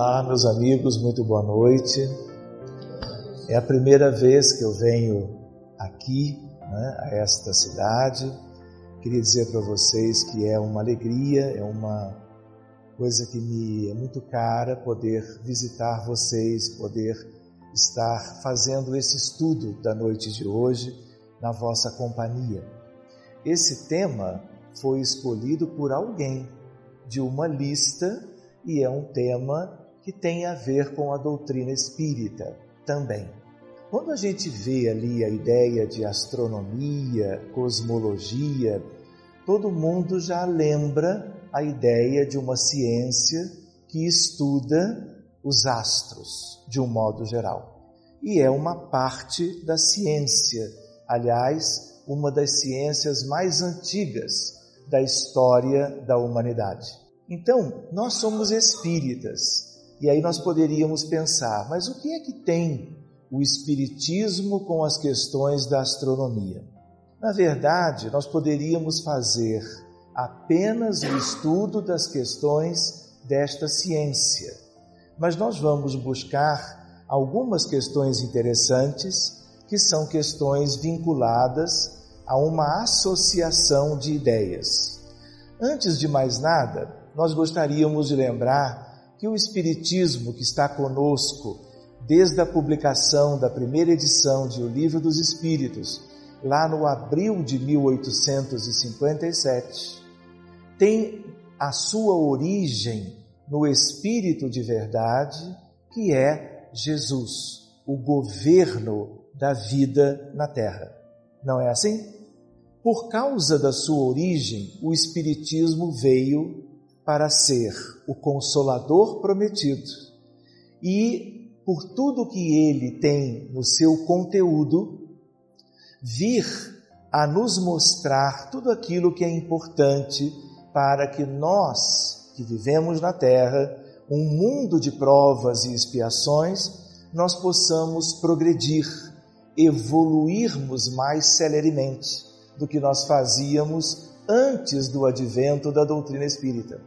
Olá, meus amigos, muito boa noite. É a primeira vez que eu venho aqui, né, a esta cidade. Queria dizer para vocês que é uma alegria, é uma coisa que me é muito cara poder visitar vocês, poder estar fazendo esse estudo da noite de hoje na vossa companhia. Esse tema foi escolhido por alguém de uma lista e é um tema que tem a ver com a doutrina espírita também. Quando a gente vê ali a ideia de astronomia, cosmologia, todo mundo já lembra a ideia de uma ciência que estuda os astros de um modo geral. E é uma parte da ciência, aliás, uma das ciências mais antigas da história da humanidade. Então, nós somos espíritas. E aí nós poderíamos pensar, mas o que é que tem o espiritismo com as questões da astronomia? Na verdade, nós poderíamos fazer apenas o estudo das questões desta ciência. Mas nós vamos buscar algumas questões interessantes que são questões vinculadas a uma associação de ideias. Antes de mais nada, nós gostaríamos de lembrar que o Espiritismo que está conosco desde a publicação da primeira edição de O Livro dos Espíritos, lá no abril de 1857, tem a sua origem no Espírito de verdade, que é Jesus, o governo da vida na Terra. Não é assim? Por causa da sua origem, o Espiritismo veio para ser o consolador prometido e, por tudo que ele tem no seu conteúdo, vir a nos mostrar tudo aquilo que é importante para que nós, que vivemos na Terra, um mundo de provas e expiações, nós possamos progredir, evoluirmos mais celeremente do que nós fazíamos antes do advento da doutrina espírita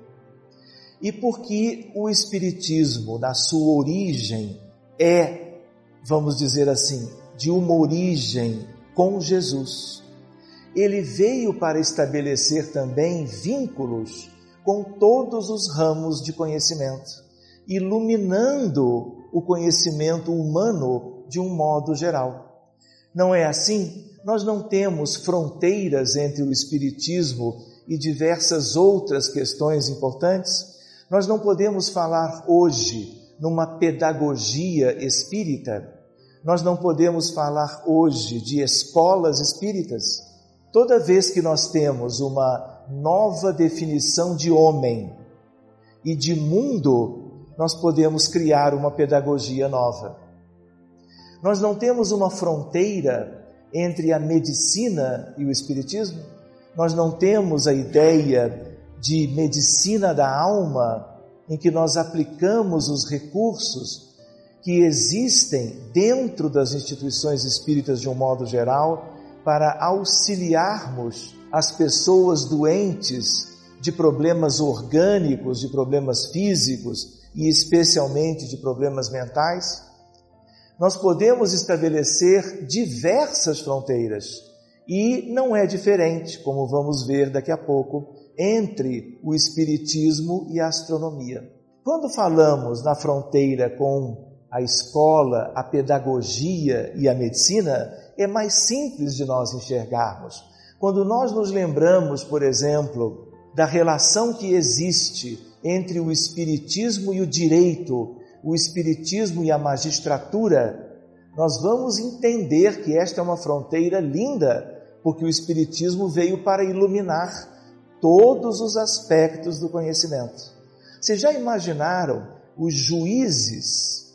e porque o Espiritismo, na sua origem, é, vamos dizer assim, de uma origem com Jesus. Ele veio para estabelecer também vínculos com todos os ramos de conhecimento, iluminando o conhecimento humano de um modo geral. Não é assim? Nós não temos fronteiras entre o Espiritismo e diversas outras questões importantes? Nós não podemos falar hoje numa pedagogia espírita, nós não podemos falar hoje de escolas espíritas. Toda vez que nós temos uma nova definição de homem e de mundo, nós podemos criar uma pedagogia nova. Nós não temos uma fronteira entre a medicina e o espiritismo, nós não temos a ideia de medicina da alma, em que nós aplicamos os recursos que existem dentro das instituições espíritas de um modo geral para auxiliarmos as pessoas doentes de problemas orgânicos, de problemas físicos e especialmente de problemas mentais, nós podemos estabelecer diversas fronteiras e não é diferente, como vamos ver daqui a pouco, entre o espiritismo e a astronomia. Quando falamos na fronteira com a escola, a pedagogia e a medicina, é mais simples de nós enxergarmos. Quando nós nos lembramos, por exemplo, da relação que existe entre o espiritismo e o direito, o espiritismo e a magistratura, nós vamos entender que esta é uma fronteira linda, porque o espiritismo veio para iluminar todos os aspectos do conhecimento. Vocês já imaginaram os juízes,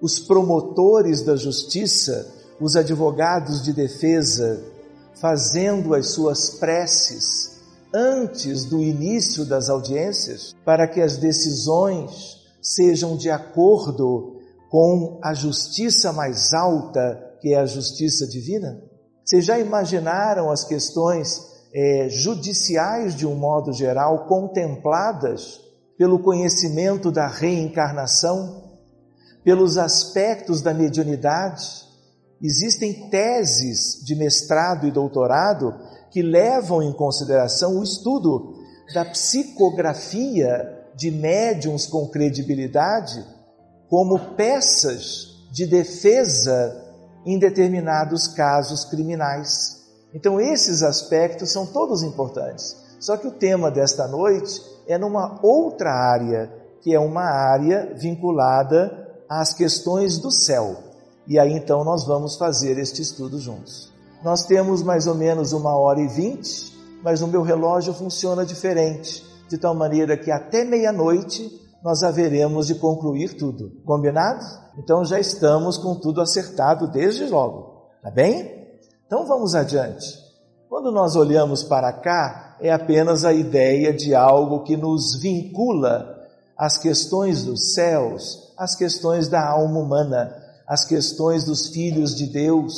os promotores da justiça, os advogados de defesa fazendo as suas preces antes do início das audiências para que as decisões sejam de acordo com a justiça mais alta, que é a justiça divina? Vocês já imaginaram as questões é, judiciais de um modo geral contempladas pelo conhecimento da reencarnação, pelos aspectos da mediunidade. Existem teses de mestrado e doutorado que levam em consideração o estudo da psicografia de médiums com credibilidade como peças de defesa em determinados casos criminais. Então, esses aspectos são todos importantes. Só que o tema desta noite é numa outra área, que é uma área vinculada às questões do céu. E aí então nós vamos fazer este estudo juntos. Nós temos mais ou menos uma hora e vinte, mas o meu relógio funciona diferente, de tal maneira que até meia-noite nós haveremos de concluir tudo. Combinado? Então já estamos com tudo acertado desde logo. Tá bem? Então vamos adiante. Quando nós olhamos para cá, é apenas a ideia de algo que nos vincula às questões dos céus, às questões da alma humana, às questões dos filhos de Deus,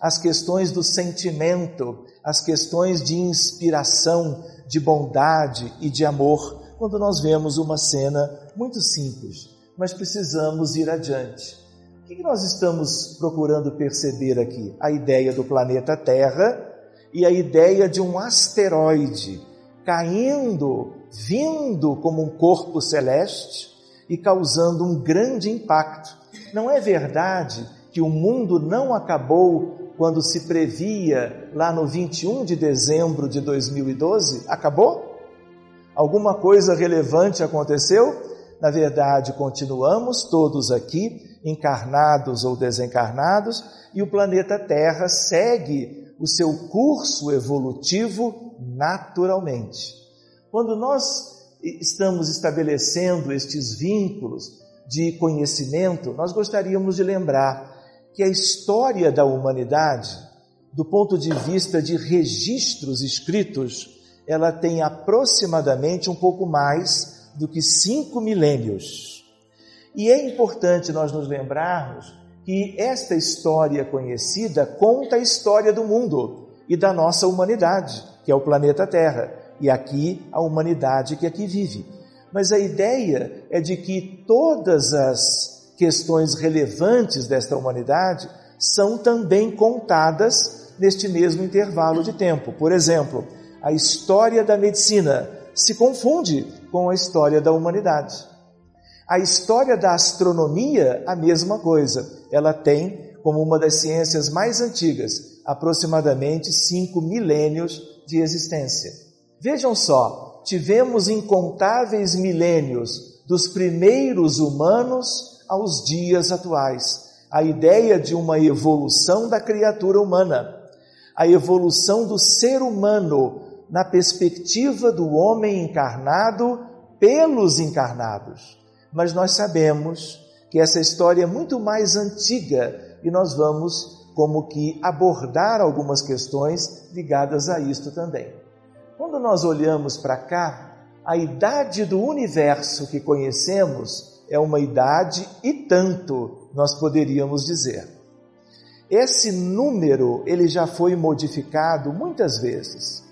às questões do sentimento, às questões de inspiração, de bondade e de amor, quando nós vemos uma cena muito simples, mas precisamos ir adiante. O que nós estamos procurando perceber aqui? A ideia do planeta Terra e a ideia de um asteroide caindo, vindo como um corpo celeste e causando um grande impacto. Não é verdade que o mundo não acabou quando se previa lá no 21 de dezembro de 2012? Acabou? Alguma coisa relevante aconteceu? Na verdade, continuamos todos aqui, encarnados ou desencarnados, e o planeta Terra segue o seu curso evolutivo naturalmente. Quando nós estamos estabelecendo estes vínculos de conhecimento, nós gostaríamos de lembrar que a história da humanidade, do ponto de vista de registros escritos, ela tem aproximadamente um pouco mais do que cinco milênios. E é importante nós nos lembrarmos que esta história conhecida conta a história do mundo e da nossa humanidade, que é o planeta Terra, e aqui a humanidade que aqui vive. Mas a ideia é de que todas as questões relevantes desta humanidade são também contadas neste mesmo intervalo de tempo. Por exemplo, a história da medicina se confunde com a história da humanidade. A história da astronomia, a mesma coisa. Ela tem, como uma das ciências mais antigas, aproximadamente cinco milênios de existência. Vejam só, tivemos incontáveis milênios dos primeiros humanos aos dias atuais. A ideia de uma evolução da criatura humana, a evolução do ser humano na perspectiva do homem encarnado pelos encarnados mas nós sabemos que essa história é muito mais antiga e nós vamos como que abordar algumas questões ligadas a isto também. Quando nós olhamos para cá, a idade do universo que conhecemos é uma idade e tanto, nós poderíamos dizer. Esse número ele já foi modificado muitas vezes.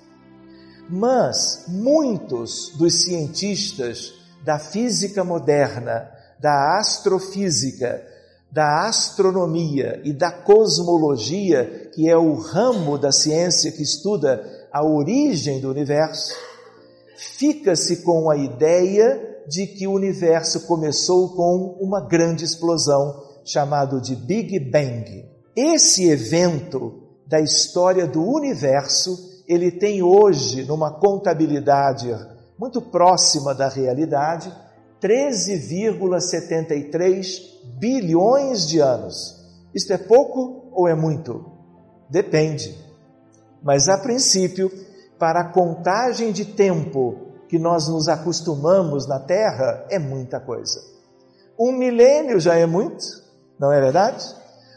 Mas muitos dos cientistas da física moderna, da astrofísica, da astronomia e da cosmologia, que é o ramo da ciência que estuda a origem do universo, fica-se com a ideia de que o universo começou com uma grande explosão chamado de Big Bang. Esse evento da história do universo, ele tem hoje numa contabilidade muito próxima da realidade, 13,73 bilhões de anos. Isto é pouco ou é muito? Depende. Mas a princípio, para a contagem de tempo que nós nos acostumamos na Terra, é muita coisa. Um milênio já é muito, não é verdade?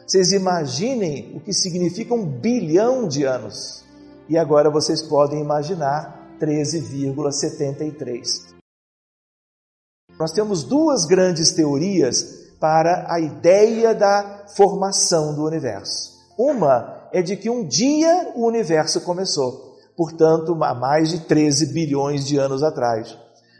Vocês imaginem o que significa um bilhão de anos. E agora vocês podem imaginar 13,73. Nós temos duas grandes teorias para a ideia da formação do universo. Uma é de que um dia o universo começou, portanto, há mais de 13 bilhões de anos atrás.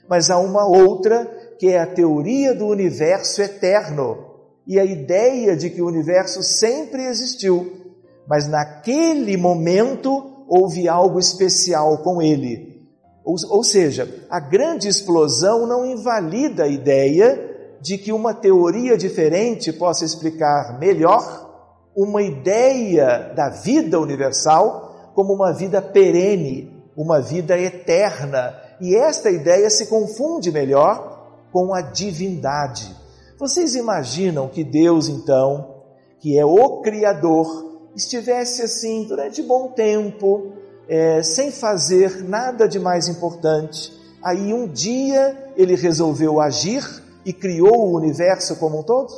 Mas há uma outra que é a teoria do universo eterno e a ideia de que o universo sempre existiu, mas naquele momento houve algo especial com ele. Ou, ou seja, a grande explosão não invalida a ideia de que uma teoria diferente possa explicar melhor uma ideia da vida universal como uma vida perene, uma vida eterna. E esta ideia se confunde melhor com a divindade. Vocês imaginam que Deus, então, que é o Criador, estivesse assim durante bom tempo, é, sem fazer nada de mais importante. Aí um dia ele resolveu agir e criou o universo como um todo?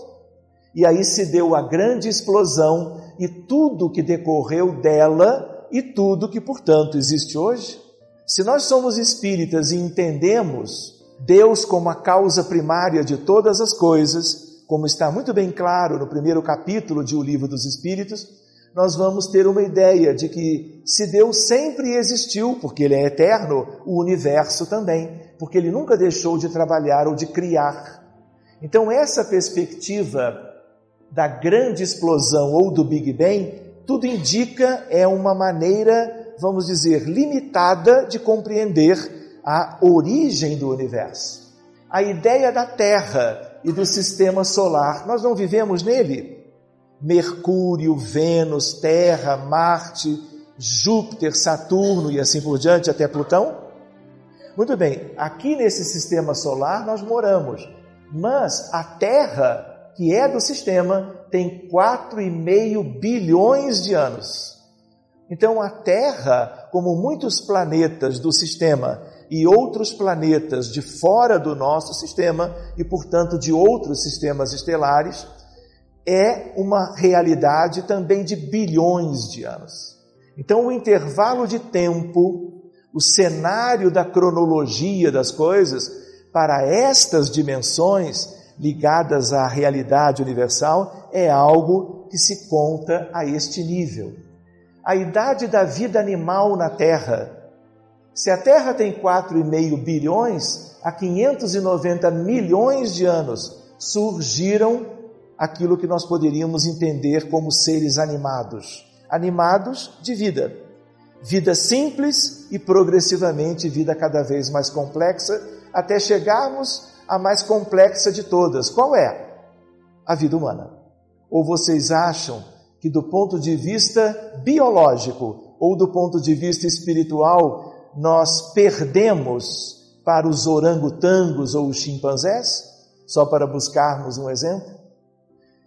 E aí se deu a grande explosão e tudo que decorreu dela e tudo que, portanto, existe hoje. Se nós somos espíritas e entendemos Deus como a causa primária de todas as coisas, como está muito bem claro no primeiro capítulo de O Livro dos Espíritos, nós vamos ter uma ideia de que se Deus sempre existiu, porque Ele é eterno, o universo também, porque Ele nunca deixou de trabalhar ou de criar. Então, essa perspectiva da grande explosão ou do Big Bang, tudo indica é uma maneira, vamos dizer, limitada de compreender a origem do universo. A ideia da Terra e do sistema solar, nós não vivemos nele? Mercúrio, Vênus, Terra, Marte, Júpiter, Saturno e assim por diante até Plutão? Muito bem, aqui nesse sistema solar nós moramos, mas a Terra que é do sistema, tem 4,5 bilhões de anos. Então a Terra, como muitos planetas do sistema e outros planetas de fora do nosso sistema e, portanto, de outros sistemas estelares, é uma realidade também de bilhões de anos. Então o intervalo de tempo, o cenário da cronologia das coisas para estas dimensões ligadas à realidade universal é algo que se conta a este nível. A idade da vida animal na Terra. Se a Terra tem 4,5 bilhões, há 590 milhões de anos surgiram aquilo que nós poderíamos entender como seres animados. Animados de vida. Vida simples e progressivamente vida cada vez mais complexa, até chegarmos a mais complexa de todas. Qual é? A vida humana. Ou vocês acham que, do ponto de vista biológico ou do ponto de vista espiritual, nós perdemos para os orangotangos ou os chimpanzés? Só para buscarmos um exemplo?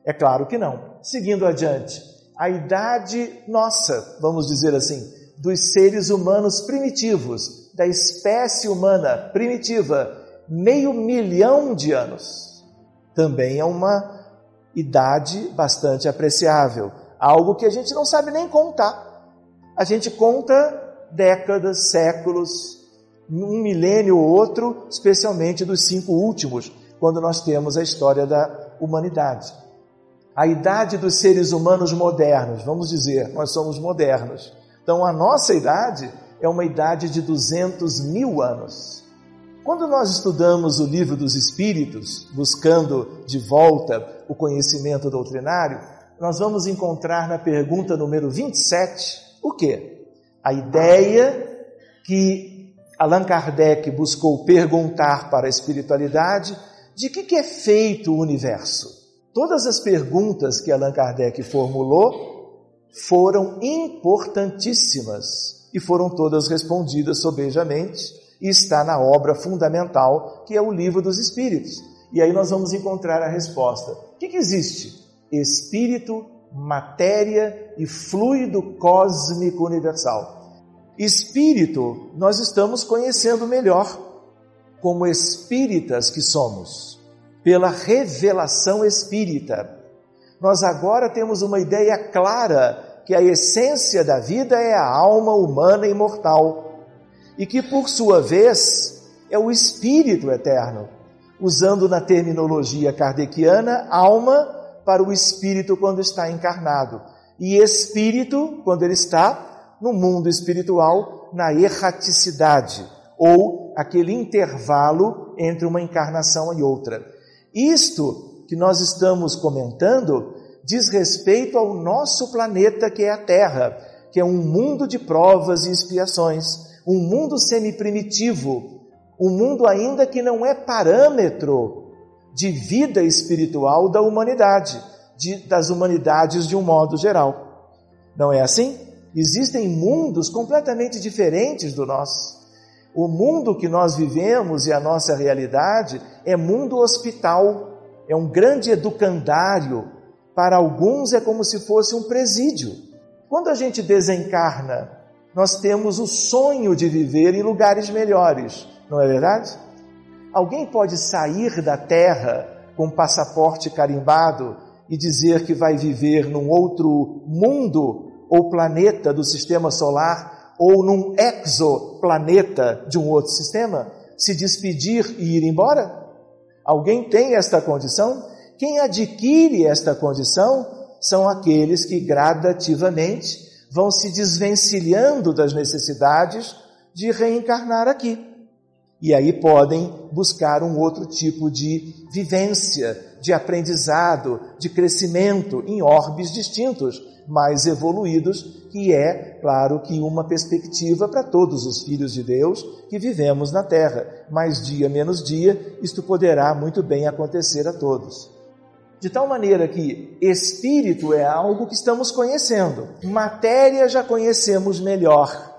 É claro que não. Seguindo adiante, a idade nossa, vamos dizer assim, dos seres humanos primitivos, da espécie humana primitiva, meio milhão de anos. Também é uma idade bastante apreciável, algo que a gente não sabe nem contar. A gente conta décadas, séculos, um milênio ou outro, especialmente dos cinco últimos, quando nós temos a história da humanidade. A idade dos seres humanos modernos, vamos dizer, nós somos modernos. Então a nossa idade é uma idade de 200 mil anos. Quando nós estudamos o livro dos Espíritos, buscando de volta o conhecimento doutrinário, nós vamos encontrar na pergunta número 27 o quê? A ideia que Allan Kardec buscou perguntar para a espiritualidade de que, que é feito o universo. Todas as perguntas que Allan Kardec formulou foram importantíssimas e foram todas respondidas sobejamente e está na obra fundamental que é o Livro dos Espíritos. E aí nós vamos encontrar a resposta. O que, que existe? Espírito, matéria e fluido cósmico universal. Espírito, nós estamos conhecendo melhor como espíritas que somos, pela revelação espírita. Nós agora temos uma ideia clara que a essência da vida é a alma humana imortal e que, por sua vez, é o Espírito eterno, usando na terminologia kardeciana, alma para o espírito quando está encarnado, e espírito quando ele está no mundo espiritual, na erraticidade, ou aquele intervalo entre uma encarnação e outra. Isto que nós estamos comentando diz respeito ao nosso planeta que é a Terra, que é um mundo de provas e expiações, um mundo semi-primitivo, um mundo ainda que não é parâmetro de vida espiritual da humanidade, de, das humanidades de um modo geral. Não é assim? Existem mundos completamente diferentes do nosso. O mundo que nós vivemos e a nossa realidade é mundo hospital, é um grande educandário. Para alguns é como se fosse um presídio. Quando a gente desencarna, nós temos o sonho de viver em lugares melhores, não é verdade? Alguém pode sair da Terra com passaporte carimbado e dizer que vai viver num outro mundo ou planeta do sistema solar ou num exoplaneta de um outro sistema, se despedir e ir embora? Alguém tem esta condição? Quem adquire esta condição são aqueles que gradativamente vão se desvencilhando das necessidades de reencarnar aqui. E aí podem buscar um outro tipo de vivência, de aprendizado, de crescimento em orbes distintos, mais evoluídos, que é, claro, que uma perspectiva para todos os filhos de Deus que vivemos na Terra. Mais dia menos dia, isto poderá muito bem acontecer a todos. De tal maneira que espírito é algo que estamos conhecendo, matéria já conhecemos melhor,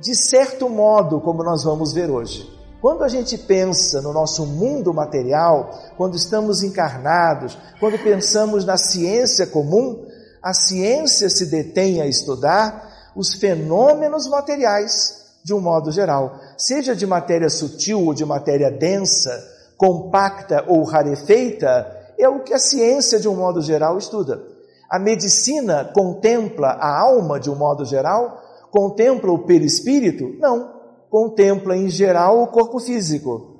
de certo modo, como nós vamos ver hoje. Quando a gente pensa no nosso mundo material, quando estamos encarnados, quando pensamos na ciência comum, a ciência se detém a estudar os fenômenos materiais de um modo geral, seja de matéria sutil ou de matéria densa, compacta ou rarefeita, é o que a ciência de um modo geral estuda. A medicina contempla a alma de um modo geral? Contempla o perispírito? Não. Contempla em geral o corpo físico.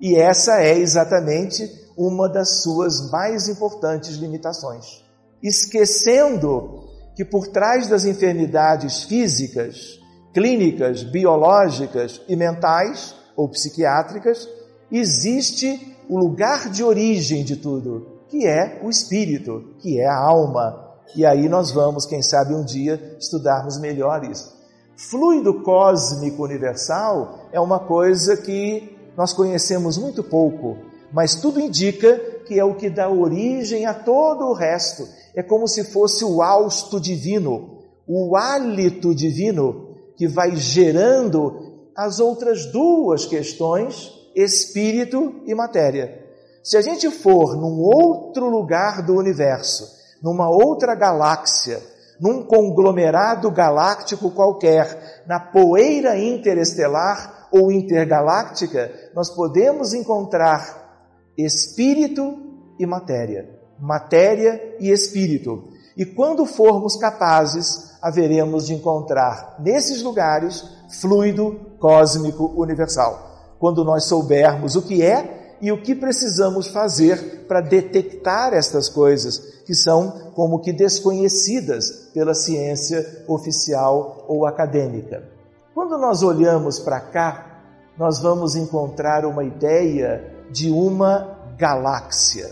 E essa é exatamente uma das suas mais importantes limitações esquecendo que por trás das enfermidades físicas, clínicas, biológicas e mentais ou psiquiátricas, existe o lugar de origem de tudo, que é o espírito, que é a alma. E aí nós vamos, quem sabe um dia, estudarmos melhor isso. Fluido cósmico universal é uma coisa que nós conhecemos muito pouco, mas tudo indica que é o que dá origem a todo o resto é como se fosse o hausto divino, o hálito divino que vai gerando as outras duas questões, espírito e matéria. Se a gente for num outro lugar do universo, numa outra galáxia, num conglomerado galáctico qualquer, na poeira interestelar ou intergaláctica, nós podemos encontrar espírito e matéria matéria e espírito. E quando formos capazes, haveremos de encontrar nesses lugares fluido cósmico universal. Quando nós soubermos o que é e o que precisamos fazer para detectar estas coisas que são como que desconhecidas pela ciência oficial ou acadêmica. Quando nós olhamos para cá, nós vamos encontrar uma ideia de uma galáxia.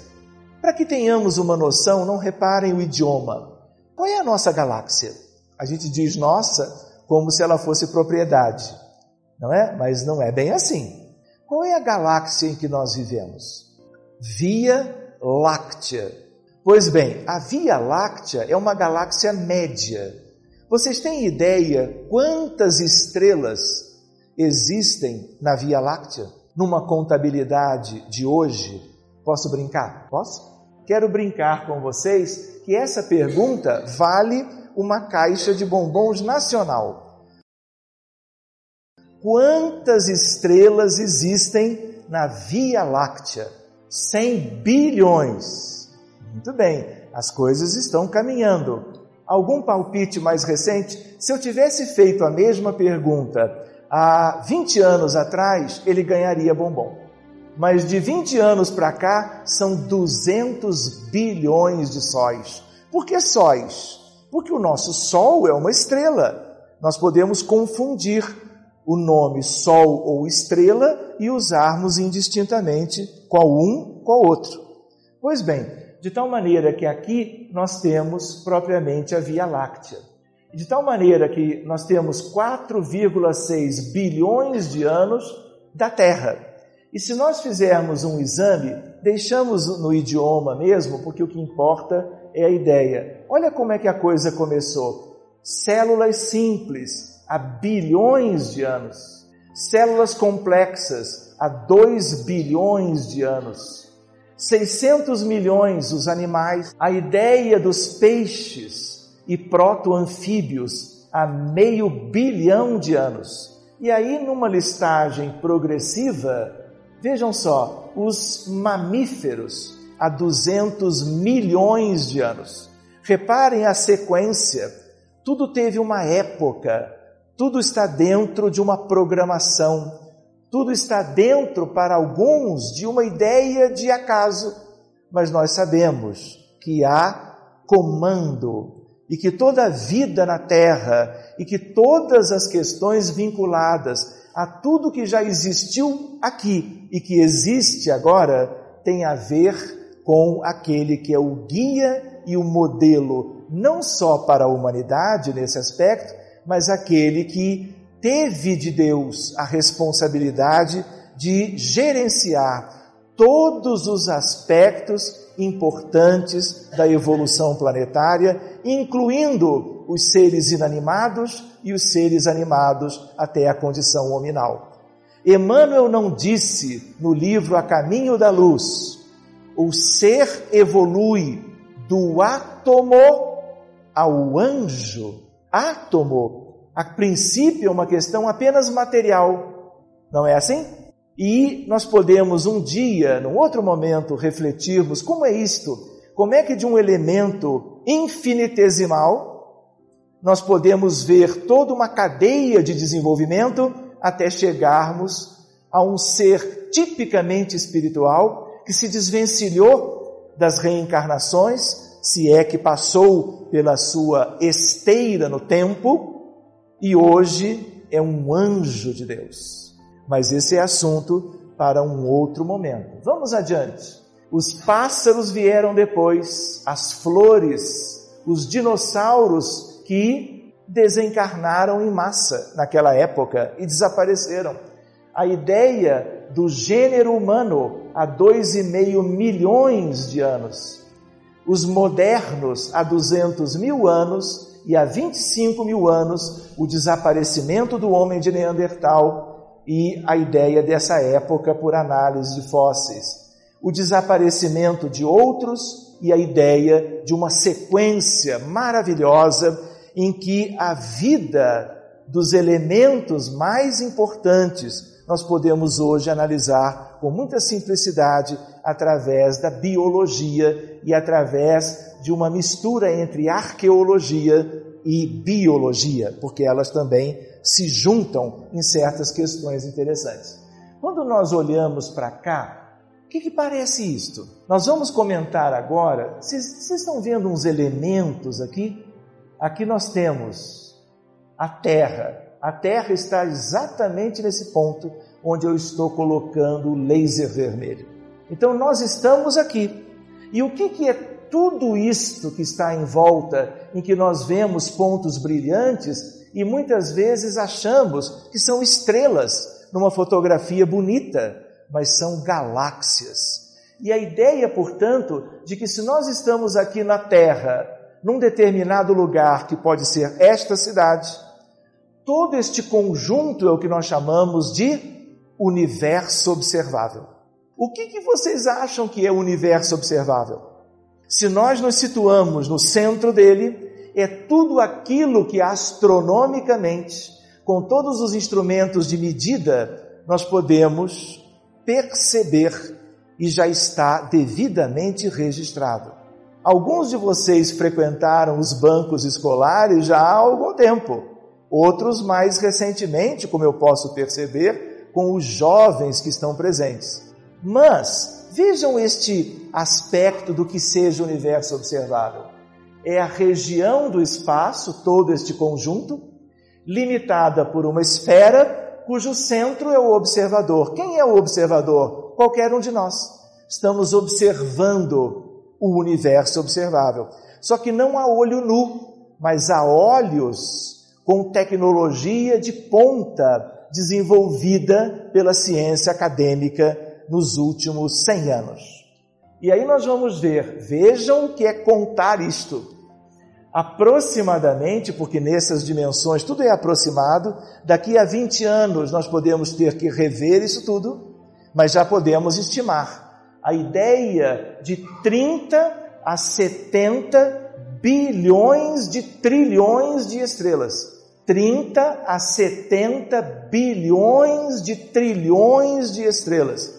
Para que tenhamos uma noção, não reparem o idioma. Qual é a nossa galáxia? A gente diz nossa como se ela fosse propriedade, não é? Mas não é bem assim. Qual é a galáxia em que nós vivemos? Via Láctea. Pois bem, a Via Láctea é uma galáxia média. Vocês têm ideia quantas estrelas existem na Via Láctea? Numa contabilidade de hoje, posso brincar? Posso? quero brincar com vocês que essa pergunta vale uma caixa de bombons nacional. Quantas estrelas existem na Via Láctea? 100 bilhões. Muito bem, as coisas estão caminhando. Algum palpite mais recente? Se eu tivesse feito a mesma pergunta há 20 anos atrás, ele ganharia bombom mas de 20 anos para cá são 200 bilhões de sóis. Por que sóis? Porque o nosso Sol é uma estrela. Nós podemos confundir o nome Sol ou estrela e usarmos indistintamente qual um, qual outro. Pois bem, de tal maneira que aqui nós temos propriamente a Via Láctea. De tal maneira que nós temos 4,6 bilhões de anos da Terra. E se nós fizermos um exame, deixamos no idioma mesmo, porque o que importa é a ideia. Olha como é que a coisa começou. Células simples, há bilhões de anos. Células complexas, há 2 bilhões de anos. 600 milhões os animais. A ideia dos peixes e proto-anfíbios há meio bilhão de anos. E aí, numa listagem progressiva, vejam só, os mamíferos há 200 milhões de anos. Reparem a sequência. Tudo teve uma época, tudo está dentro de uma programação, tudo está dentro para alguns de uma ideia de acaso, mas nós sabemos que há comando e que toda a vida na terra e que todas as questões vinculadas a tudo que já existiu aqui e que existe agora tem a ver com aquele que é o guia e o modelo, não só para a humanidade nesse aspecto, mas aquele que teve de Deus a responsabilidade de gerenciar todos os aspectos importantes da evolução planetária, incluindo os seres inanimados e os seres animados até a condição hominal. Emmanuel não disse no livro A Caminho da Luz o ser evolui do átomo ao anjo. Átomo, a princípio, é uma questão apenas material. Não é assim? E nós podemos um dia, num outro momento, refletirmos como é isto, como é que de um elemento infinitesimal nós podemos ver toda uma cadeia de desenvolvimento até chegarmos a um ser tipicamente espiritual que se desvencilhou das reencarnações, se é que passou pela sua esteira no tempo, e hoje é um anjo de Deus. Mas esse é assunto para um outro momento. Vamos adiante. Os pássaros vieram depois, as flores, os dinossauros que desencarnaram em massa naquela época e desapareceram. A ideia do gênero humano há dois e meio milhões de anos. Os modernos há 200 mil anos e há 25 mil anos o desaparecimento do homem de Neandertal e a ideia dessa época por análise de fósseis. O desaparecimento de outros e a ideia de uma sequência maravilhosa em que a vida dos elementos mais importantes nós podemos hoje analisar com muita simplicidade através da biologia e através de uma mistura entre arqueologia e biologia, porque elas também se juntam em certas questões interessantes. Quando nós olhamos para cá, o que, que, parece isto? Nós vamos comentar agora. Vocês estão vendo uns elementos aqui? Aqui nós temos a Terra, a Terra está exatamente nesse ponto onde eu estou colocando o laser vermelho. Então nós estamos aqui. E o que, que é tudo isto que está em volta, em que nós vemos pontos brilhantes e muitas vezes achamos que são estrelas numa fotografia bonita, mas são galáxias. E a ideia, portanto, de que se nós estamos aqui na Terra, num determinado lugar que pode ser esta cidade, Todo este conjunto é o que nós chamamos de universo observável. O que, que vocês acham que é o universo observável? Se nós nos situamos no centro dele, é tudo aquilo que astronomicamente, com todos os instrumentos de medida, nós podemos perceber e já está devidamente registrado. Alguns de vocês frequentaram os bancos escolares já há algum tempo outros mais recentemente, como eu posso perceber, com os jovens que estão presentes. Mas vejam este aspecto do que seja o universo observável. É a região do espaço, todo este conjunto, limitada por uma esfera cujo centro é o observador. Quem é o observador? Qualquer um de nós. Estamos observando o universo observável. Só que não a olho nu, mas a olhos com tecnologia de ponta desenvolvida pela ciência acadêmica nos últimos 100 anos. E aí nós vamos ver, vejam o que é contar isto aproximadamente, porque nessas dimensões tudo é aproximado, daqui a 20 anos nós podemos ter que rever isso tudo, mas já podemos estimar a ideia de 30 a 70 bilhões de trilhões de estrelas. 30 a 70 bilhões de trilhões de estrelas.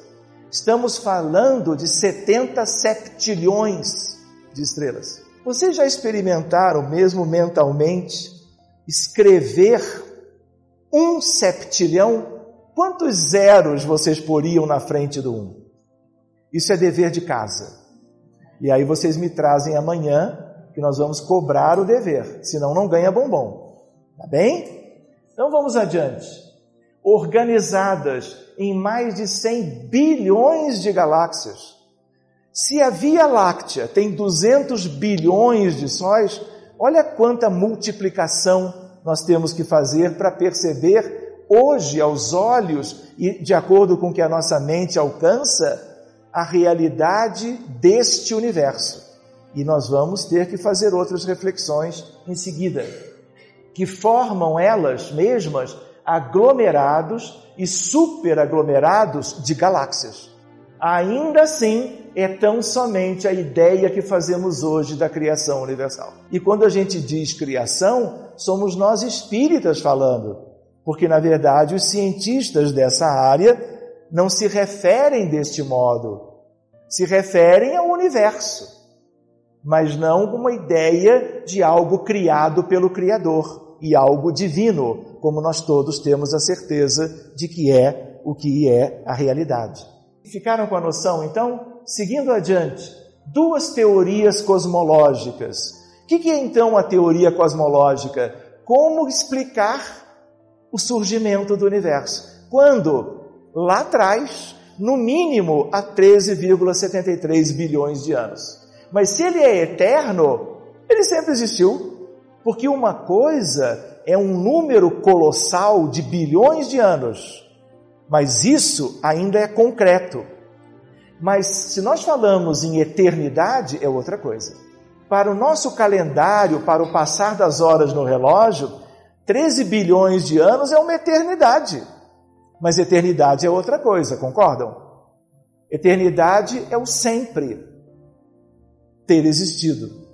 Estamos falando de 70 septilhões de estrelas. Vocês já experimentaram, mesmo mentalmente, escrever um septilhão? Quantos zeros vocês poriam na frente do um? Isso é dever de casa. E aí vocês me trazem amanhã que nós vamos cobrar o dever, senão não ganha bombom. Tá bem? Então vamos adiante. Organizadas em mais de 100 bilhões de galáxias se a Via Láctea tem 200 bilhões de sóis, olha quanta multiplicação nós temos que fazer para perceber hoje, aos olhos e de acordo com que a nossa mente alcança, a realidade deste universo. E nós vamos ter que fazer outras reflexões em seguida, que formam elas mesmas aglomerados e superaglomerados de galáxias. Ainda assim, é tão somente a ideia que fazemos hoje da criação universal. E quando a gente diz criação, somos nós espíritas falando, porque na verdade os cientistas dessa área não se referem deste modo, se referem ao universo, mas não uma ideia de algo criado pelo Criador e algo divino, como nós todos temos a certeza de que é o que é a realidade. Ficaram com a noção, então? Seguindo adiante, duas teorias cosmológicas. O que é então a teoria cosmológica? Como explicar o surgimento do universo? Quando, lá atrás, no mínimo há 13,73 bilhões de anos. Mas se ele é eterno, ele sempre existiu. Porque uma coisa é um número colossal de bilhões de anos mas isso ainda é concreto. Mas se nós falamos em eternidade, é outra coisa. Para o nosso calendário, para o passar das horas no relógio, 13 bilhões de anos é uma eternidade. Mas eternidade é outra coisa, concordam? Eternidade é o sempre ter existido.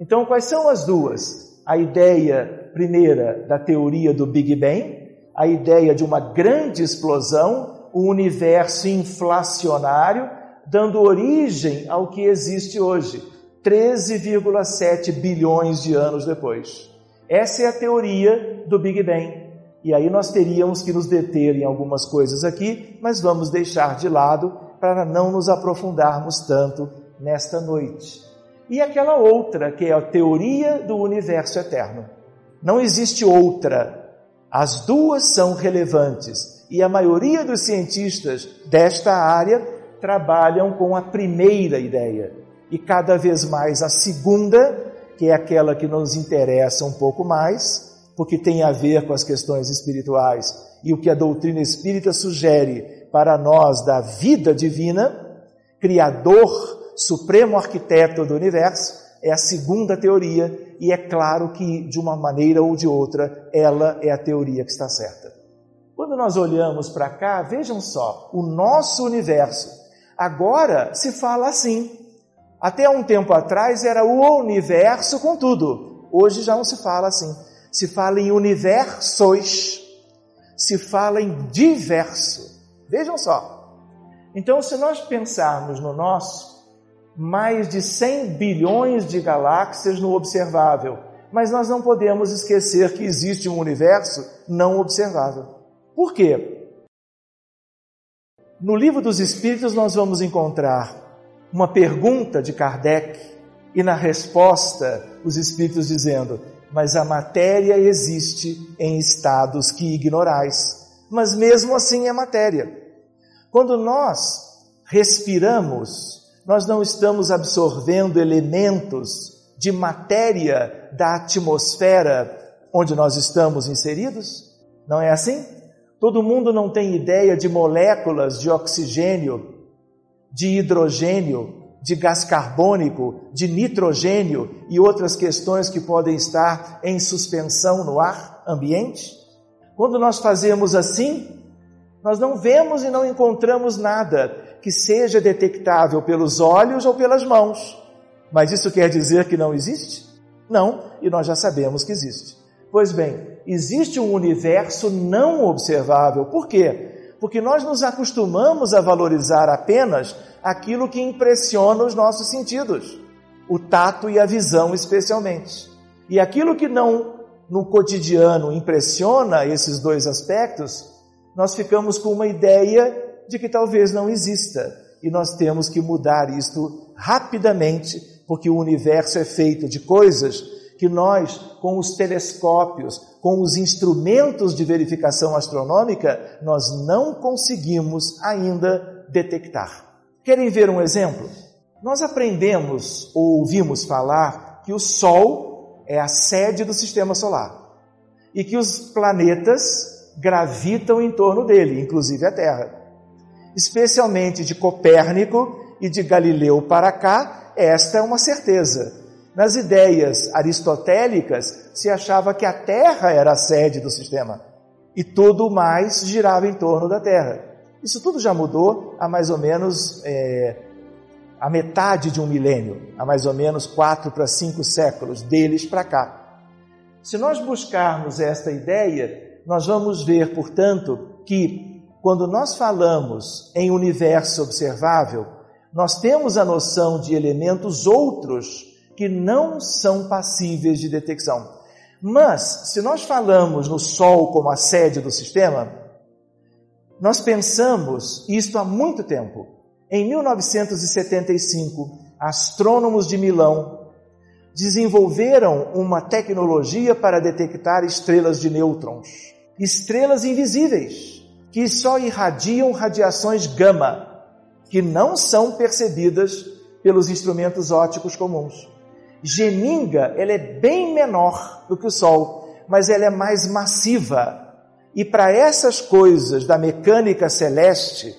Então, quais são as duas? A ideia primeira da teoria do Big Bang, a ideia de uma grande explosão, um universo inflacionário, dando origem ao que existe hoje, 13,7 bilhões de anos depois. Essa é a teoria do Big Bang. E aí nós teríamos que nos deter em algumas coisas aqui, mas vamos deixar de lado para não nos aprofundarmos tanto nesta noite. E aquela outra, que é a teoria do universo eterno. Não existe outra. As duas são relevantes. E a maioria dos cientistas desta área trabalham com a primeira ideia. E cada vez mais a segunda, que é aquela que nos interessa um pouco mais, porque tem a ver com as questões espirituais e o que a doutrina espírita sugere para nós da vida divina, Criador, Supremo Arquiteto do Universo, é a segunda teoria, e é claro que, de uma maneira ou de outra, ela é a teoria que está certa. Quando nós olhamos para cá, vejam só, o nosso universo. Agora se fala assim. Até um tempo atrás era o universo com tudo. Hoje já não se fala assim. Se fala em universos. Se fala em diverso. Vejam só. Então, se nós pensarmos no nosso, mais de 100 bilhões de galáxias no observável. Mas nós não podemos esquecer que existe um universo não observável. Por quê? No livro dos Espíritos nós vamos encontrar uma pergunta de Kardec e na resposta os Espíritos dizendo: Mas a matéria existe em estados que ignorais. mas mesmo assim é matéria. Quando nós respiramos, nós não estamos absorvendo elementos de matéria da atmosfera onde nós estamos inseridos? Não é assim? Todo mundo não tem ideia de moléculas de oxigênio, de hidrogênio, de gás carbônico, de nitrogênio e outras questões que podem estar em suspensão no ar ambiente? Quando nós fazemos assim, nós não vemos e não encontramos nada que seja detectável pelos olhos ou pelas mãos. Mas isso quer dizer que não existe? Não, e nós já sabemos que existe. Pois bem, existe um universo não observável. Por quê? Porque nós nos acostumamos a valorizar apenas aquilo que impressiona os nossos sentidos, o tato e a visão especialmente. E aquilo que não no cotidiano impressiona esses dois aspectos, nós ficamos com uma ideia de que talvez não exista. E nós temos que mudar isto rapidamente, porque o universo é feito de coisas que nós, com os telescópios, com os instrumentos de verificação astronômica, nós não conseguimos ainda detectar. Querem ver um exemplo? Nós aprendemos ou ouvimos falar que o Sol é a sede do sistema solar e que os planetas gravitam em torno dele, inclusive a Terra especialmente de Copérnico e de Galileu para cá, esta é uma certeza. Nas ideias aristotélicas, se achava que a Terra era a sede do sistema e tudo mais girava em torno da Terra. Isso tudo já mudou há mais ou menos é, a metade de um milênio, há mais ou menos quatro para cinco séculos, deles para cá. Se nós buscarmos esta ideia, nós vamos ver, portanto, que quando nós falamos em universo observável, nós temos a noção de elementos outros que não são passíveis de detecção. Mas, se nós falamos no Sol como a sede do sistema, nós pensamos isto há muito tempo. Em 1975, astrônomos de Milão desenvolveram uma tecnologia para detectar estrelas de nêutrons, estrelas invisíveis que só irradiam radiações gama, que não são percebidas pelos instrumentos ópticos comuns. Geminga, ela é bem menor do que o Sol, mas ela é mais massiva. E para essas coisas da mecânica celeste,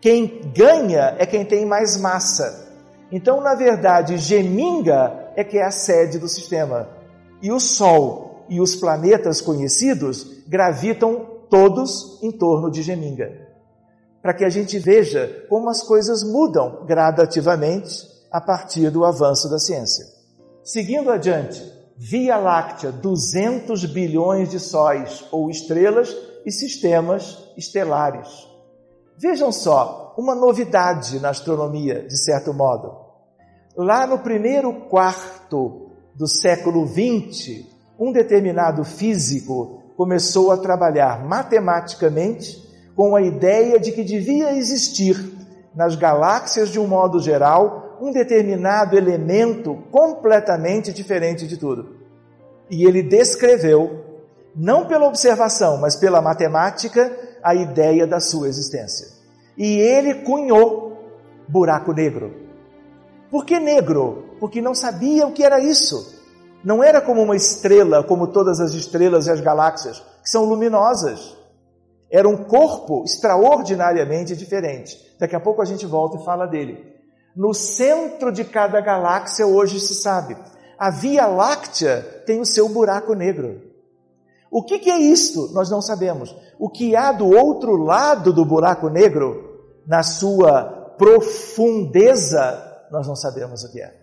quem ganha é quem tem mais massa. Então, na verdade, Geminga é que é a sede do sistema. E o Sol e os planetas conhecidos gravitam todos em torno de Geminga, para que a gente veja como as coisas mudam gradativamente a partir do avanço da ciência. Seguindo adiante, Via Láctea, 200 bilhões de sóis ou estrelas e sistemas estelares. Vejam só, uma novidade na astronomia, de certo modo. Lá no primeiro quarto do século XX, um determinado físico começou a trabalhar matematicamente com a ideia de que devia existir nas galáxias de um modo geral um determinado elemento completamente diferente de tudo. E ele descreveu, não pela observação, mas pela matemática, a ideia da sua existência. E ele cunhou buraco negro. Por que negro? Porque não sabia o que era isso. Não era como uma estrela, como todas as estrelas e as galáxias, que são luminosas. Era um corpo extraordinariamente diferente. Daqui a pouco a gente volta e fala dele. No centro de cada galáxia hoje se sabe. A Via Láctea tem o seu buraco negro. O que, que é isto? Nós não sabemos. O que há do outro lado do buraco negro, na sua profundeza, nós não sabemos o que é.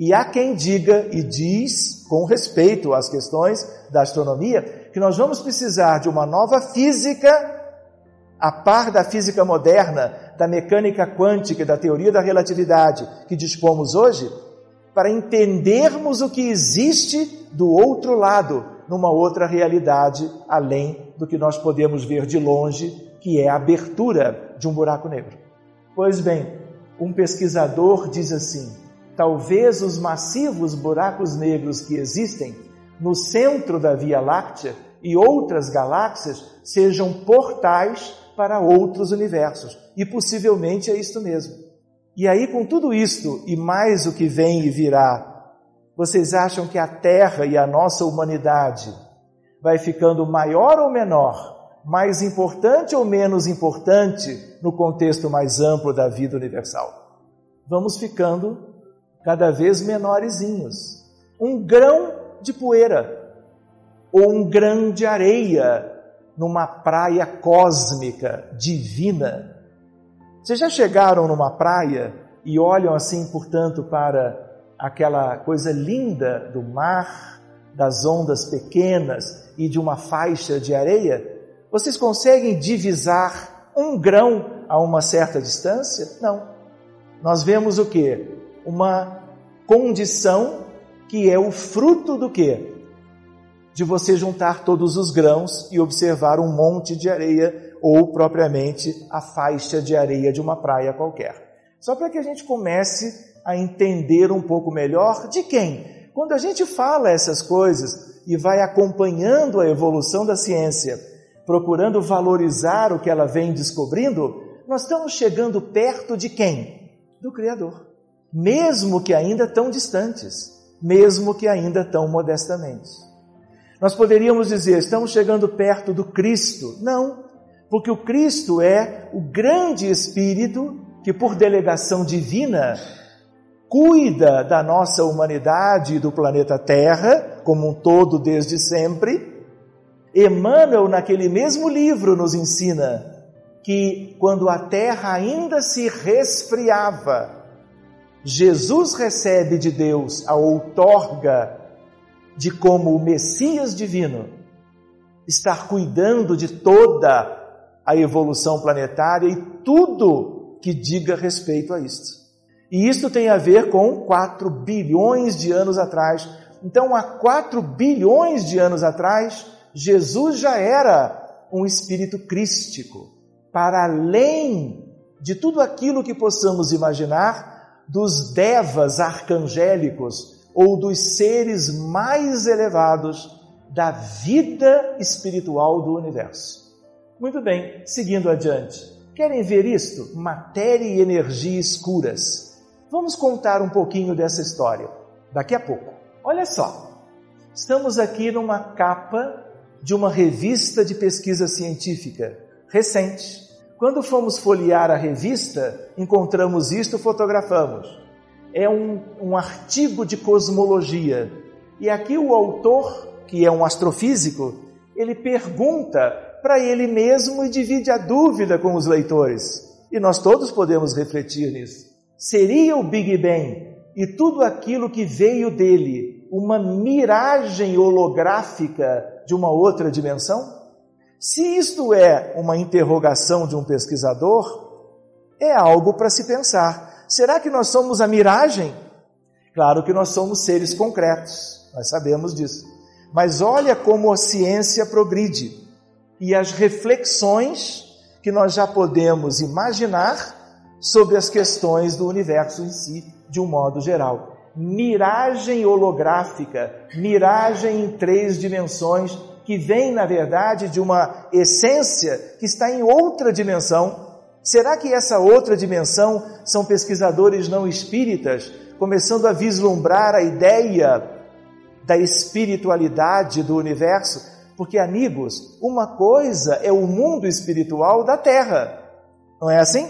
E há quem diga e diz, com respeito às questões da astronomia, que nós vamos precisar de uma nova física, a par da física moderna, da mecânica quântica da teoria da relatividade que dispomos hoje, para entendermos o que existe do outro lado, numa outra realidade, além do que nós podemos ver de longe, que é a abertura de um buraco negro. Pois bem, um pesquisador diz assim: talvez os massivos buracos negros que existem no centro da Via Láctea e outras galáxias sejam portais para outros universos. E possivelmente é isto mesmo. E aí, com tudo isto e mais o que vem e virá, vocês acham que a Terra e a nossa humanidade vai ficando maior ou menor, mais importante ou menos importante no contexto mais amplo da vida universal? Vamos ficando cada vez menorzinhos. Um grão de poeira ou um grão de areia numa praia cósmica divina. Vocês já chegaram numa praia e olham assim, portanto, para aquela coisa linda do mar, das ondas pequenas e de uma faixa de areia? Vocês conseguem divisar um grão a uma certa distância? Não. Nós vemos o que? Uma condição que é o fruto do que? De você juntar todos os grãos e observar um monte de areia ou propriamente a faixa de areia de uma praia qualquer. Só para que a gente comece a entender um pouco melhor de quem. Quando a gente fala essas coisas e vai acompanhando a evolução da ciência, procurando valorizar o que ela vem descobrindo, nós estamos chegando perto de quem? Do Criador. Mesmo que ainda tão distantes, mesmo que ainda tão modestamente. Nós poderíamos dizer, estamos chegando perto do Cristo. Não, porque o Cristo é o grande Espírito que, por delegação divina, cuida da nossa humanidade e do planeta Terra, como um todo desde sempre. Emmanuel, naquele mesmo livro, nos ensina que quando a Terra ainda se resfriava, Jesus recebe de Deus a outorga de como o Messias divino estar cuidando de toda a evolução planetária e tudo que diga respeito a isto. E isto tem a ver com 4 bilhões de anos atrás. Então, há 4 bilhões de anos atrás, Jesus já era um espírito crístico, para além de tudo aquilo que possamos imaginar dos devas arcangélicos ou dos seres mais elevados da vida espiritual do universo. Muito bem, seguindo adiante. Querem ver isto? Matéria e energia escuras. Vamos contar um pouquinho dessa história daqui a pouco. Olha só, estamos aqui numa capa de uma revista de pesquisa científica recente. Quando fomos folhear a revista, encontramos isto, fotografamos. É um, um artigo de cosmologia. E aqui o autor, que é um astrofísico, ele pergunta para ele mesmo e divide a dúvida com os leitores. E nós todos podemos refletir nisso. Seria o Big Bang e tudo aquilo que veio dele uma miragem holográfica de uma outra dimensão? Se isto é uma interrogação de um pesquisador, é algo para se pensar. Será que nós somos a miragem? Claro que nós somos seres concretos, nós sabemos disso. Mas olha como a ciência progride e as reflexões que nós já podemos imaginar sobre as questões do universo em si, de um modo geral. Miragem holográfica, miragem em três dimensões, que vem, na verdade, de uma essência que está em outra dimensão. Será que essa outra dimensão são pesquisadores não espíritas começando a vislumbrar a ideia da espiritualidade do universo? Porque, amigos, uma coisa é o mundo espiritual da Terra, não é assim?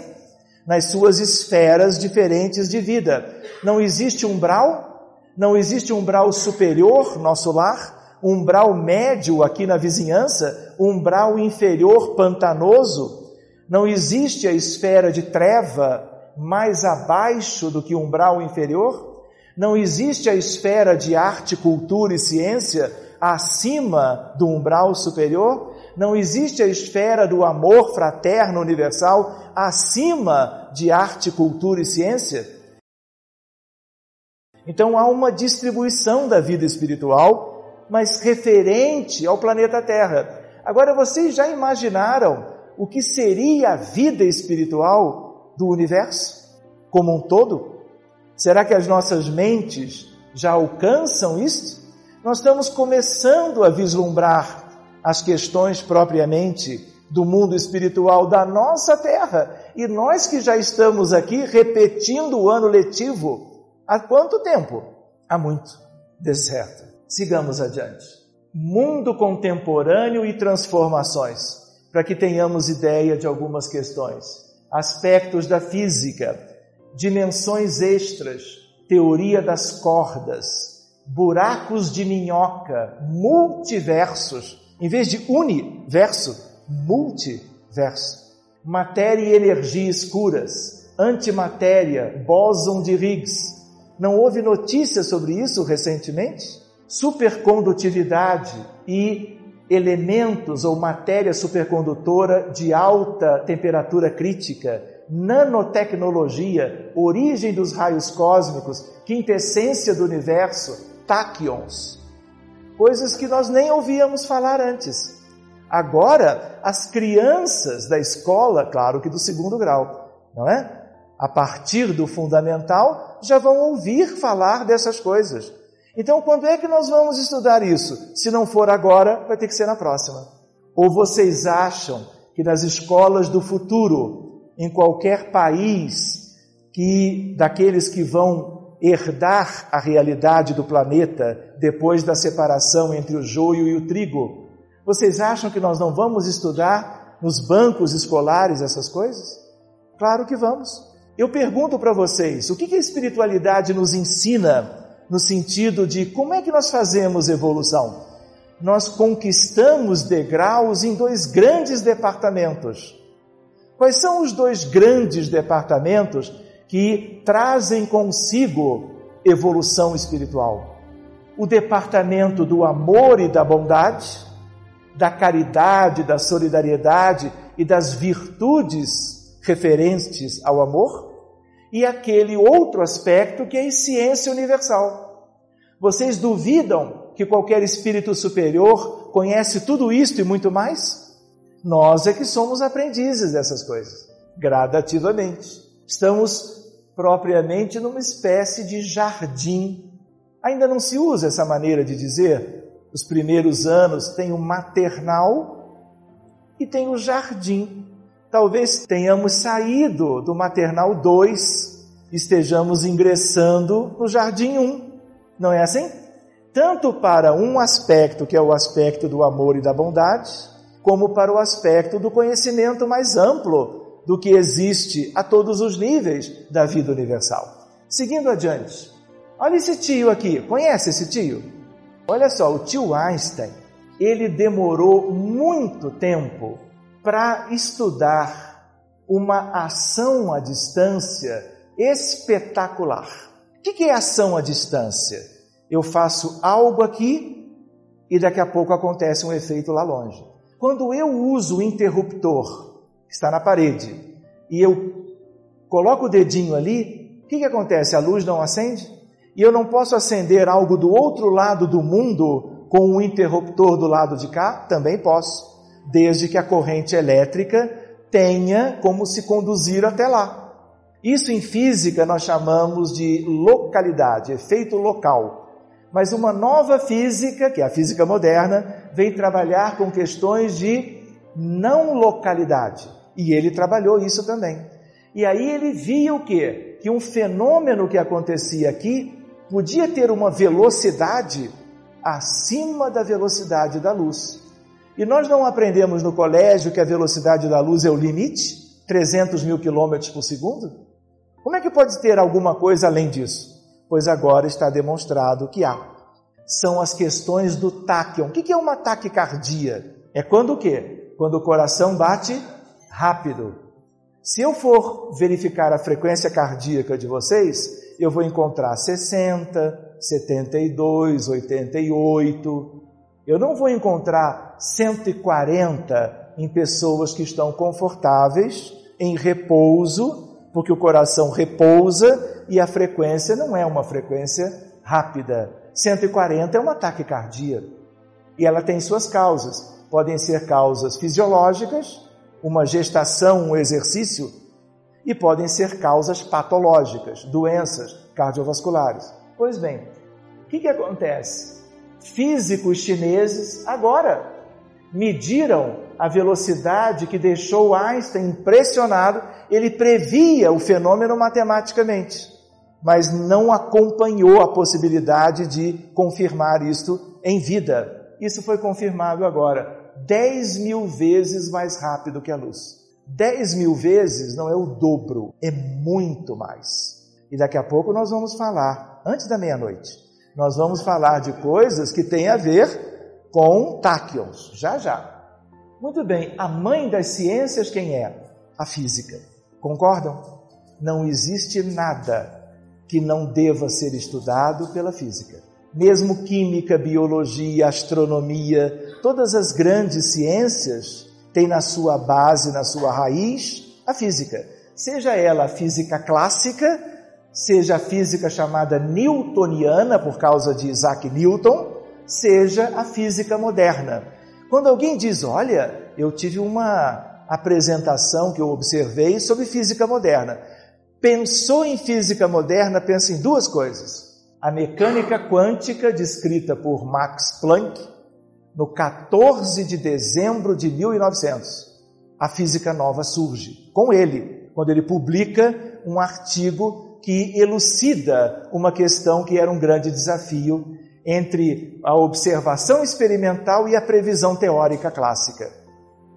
Nas suas esferas diferentes de vida. Não existe umbral, não existe umbral superior, nosso lar, umbral médio aqui na vizinhança, umbral inferior pantanoso. Não existe a esfera de treva mais abaixo do que umbral inferior. Não existe a esfera de arte, cultura e ciência acima do umbral superior. Não existe a esfera do amor fraterno universal acima de arte, cultura e ciência. Então há uma distribuição da vida espiritual mas referente ao planeta Terra. Agora, vocês já imaginaram o que seria a vida espiritual do universo como um todo? Será que as nossas mentes já alcançam isto? Nós estamos começando a vislumbrar as questões propriamente do mundo espiritual da nossa terra. E nós que já estamos aqui repetindo o ano letivo, há quanto tempo? Há muito. Deserto. Sigamos adiante. Mundo contemporâneo e transformações, para que tenhamos ideia de algumas questões. Aspectos da física, dimensões extras, teoria das cordas, buracos de minhoca, multiversos, em vez de universo, multiverso. Matéria e energia escuras, antimatéria, bóson de Higgs. Não houve notícia sobre isso recentemente? Supercondutividade e elementos ou matéria supercondutora de alta temperatura crítica, nanotecnologia, origem dos raios cósmicos, quintessência do universo, táquions. Coisas que nós nem ouvíamos falar antes. Agora, as crianças da escola, claro que do segundo grau, não é? A partir do fundamental, já vão ouvir falar dessas coisas. Então, quando é que nós vamos estudar isso? Se não for agora, vai ter que ser na próxima. Ou vocês acham que nas escolas do futuro, em qualquer país, que daqueles que vão herdar a realidade do planeta depois da separação entre o joio e o trigo, vocês acham que nós não vamos estudar nos bancos escolares essas coisas? Claro que vamos. Eu pergunto para vocês, o que a espiritualidade nos ensina no sentido de como é que nós fazemos evolução? Nós conquistamos degraus em dois grandes departamentos. Quais são os dois grandes departamentos que trazem consigo evolução espiritual? O departamento do amor e da bondade da caridade, da solidariedade e das virtudes referentes ao amor, e aquele outro aspecto que é a ciência universal. Vocês duvidam que qualquer espírito superior conhece tudo isto e muito mais? Nós é que somos aprendizes dessas coisas, gradativamente. Estamos propriamente numa espécie de jardim. Ainda não se usa essa maneira de dizer, os primeiros anos tem o maternal e tem o jardim. Talvez tenhamos saído do maternal 2, estejamos ingressando no jardim 1. Um. Não é assim? Tanto para um aspecto, que é o aspecto do amor e da bondade, como para o aspecto do conhecimento mais amplo do que existe a todos os níveis da vida universal. Seguindo adiante, olha esse tio aqui, conhece esse tio? Olha só, o tio Einstein, ele demorou muito tempo para estudar uma ação à distância espetacular. O que é ação à distância? Eu faço algo aqui e daqui a pouco acontece um efeito lá longe. Quando eu uso o interruptor, está na parede, e eu coloco o dedinho ali, o que, que acontece? A luz não acende? e eu não posso acender algo do outro lado do mundo com um interruptor do lado de cá? Também posso, desde que a corrente elétrica tenha como se conduzir até lá. Isso em física nós chamamos de localidade, efeito local. Mas uma nova física, que é a física moderna, vem trabalhar com questões de não localidade. E ele trabalhou isso também. E aí ele via o quê? Que um fenômeno que acontecia aqui podia ter uma velocidade acima da velocidade da luz. E nós não aprendemos no colégio que a velocidade da luz é o limite? 300 mil quilômetros por segundo? Como é que pode ter alguma coisa além disso? Pois agora está demonstrado que há. São as questões do táquion. O que é uma taquicardia? É quando o quê? Quando o coração bate rápido. Se eu for verificar a frequência cardíaca de vocês, eu vou encontrar 60, 72, 88. Eu não vou encontrar 140 em pessoas que estão confortáveis, em repouso, porque o coração repousa e a frequência não é uma frequência rápida. 140 é um ataque cardíaco e ela tem suas causas. Podem ser causas fisiológicas, uma gestação, um exercício e podem ser causas patológicas, doenças cardiovasculares. Pois bem, o que, que acontece? Físicos chineses agora mediram a velocidade que deixou Einstein impressionado. Ele previa o fenômeno matematicamente, mas não acompanhou a possibilidade de confirmar isto em vida. Isso foi confirmado agora, 10 mil vezes mais rápido que a luz. 10 mil vezes não é o dobro, é muito mais. E daqui a pouco nós vamos falar, antes da meia-noite, nós vamos falar de coisas que têm a ver com táquions, já já. Muito bem, a mãe das ciências quem é? A física. Concordam? Não existe nada que não deva ser estudado pela física. Mesmo química, biologia, astronomia, todas as grandes ciências têm na sua base, na sua raiz, a física. Seja ela a física clássica, seja a física chamada newtoniana, por causa de Isaac Newton, seja a física moderna. Quando alguém diz, olha, eu tive uma apresentação que eu observei sobre física moderna. Pensou em física moderna, pensa em duas coisas. A mecânica quântica, descrita por Max Planck, no 14 de dezembro de 1900. A física nova surge com ele, quando ele publica um artigo que elucida uma questão que era um grande desafio entre a observação experimental e a previsão teórica clássica.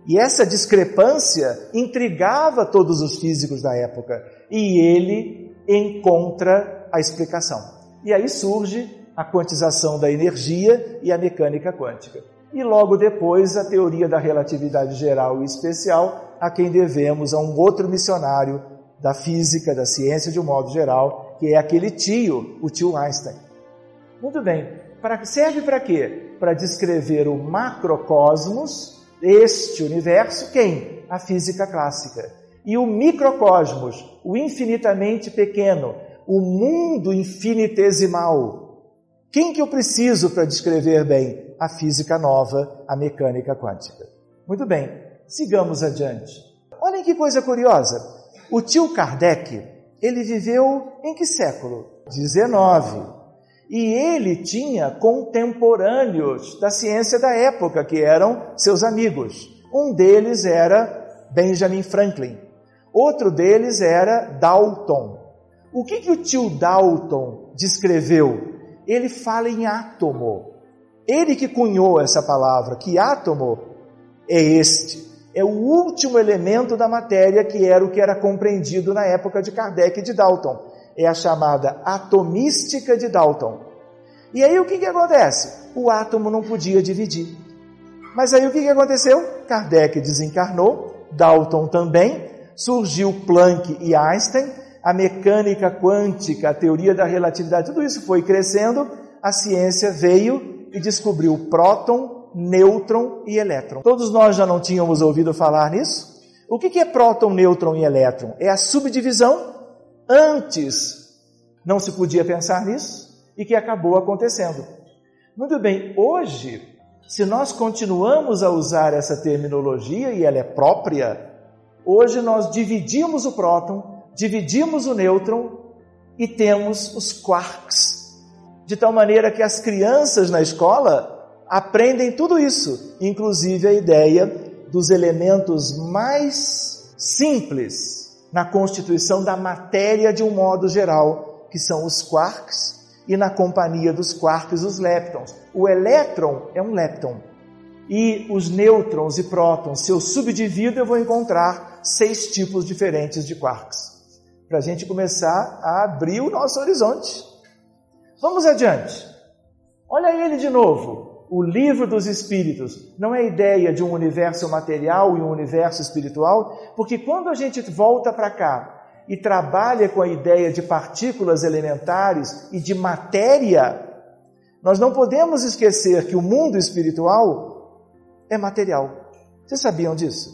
E essa discrepância intrigava todos os físicos da época, e ele encontra a explicação. E aí surge a quantização da energia e a mecânica quântica. E logo depois a teoria da relatividade geral e especial, a quem devemos a um outro missionário da física, da ciência de um modo geral, que é aquele tio, o tio Einstein. Muito bem, para, serve para quê? Para descrever o macrocosmos, este universo, quem? A física clássica. E o microcosmos, o infinitamente pequeno, o mundo infinitesimal. Quem que eu preciso para descrever bem? A física nova, a mecânica quântica. Muito bem, sigamos adiante. Olhem que coisa curiosa. O tio Kardec, ele viveu em que século? 19. E ele tinha contemporâneos da ciência da época, que eram seus amigos. Um deles era Benjamin Franklin. Outro deles era Dalton. O que, que o tio Dalton descreveu? Ele fala em átomo. Ele que cunhou essa palavra, que átomo é este é o último elemento da matéria que era o que era compreendido na época de Kardec e de Dalton. É a chamada atomística de Dalton. E aí o que, que acontece? O átomo não podia dividir. Mas aí o que, que aconteceu? Kardec desencarnou, Dalton também, surgiu Planck e Einstein, a mecânica quântica, a teoria da relatividade, tudo isso foi crescendo, a ciência veio e descobriu o próton, nêutron e elétron. Todos nós já não tínhamos ouvido falar nisso? O que é próton, nêutron e elétron? É a subdivisão. Antes não se podia pensar nisso e que acabou acontecendo. Muito bem, hoje, se nós continuamos a usar essa terminologia e ela é própria, hoje nós dividimos o próton, dividimos o nêutron e temos os quarks. De tal maneira que as crianças na escola aprendem tudo isso, inclusive a ideia dos elementos mais simples na constituição da matéria de um modo geral, que são os quarks, e na companhia dos quarks os leptons. O elétron é um lepton. E os nêutrons e prótons, se eu subdivido, eu vou encontrar seis tipos diferentes de quarks. Para a gente começar a abrir o nosso horizonte. Vamos adiante. Olha ele de novo o livro dos espíritos não é a ideia de um universo material e um universo espiritual, porque quando a gente volta para cá e trabalha com a ideia de partículas elementares e de matéria, nós não podemos esquecer que o mundo espiritual é material. Vocês sabiam disso?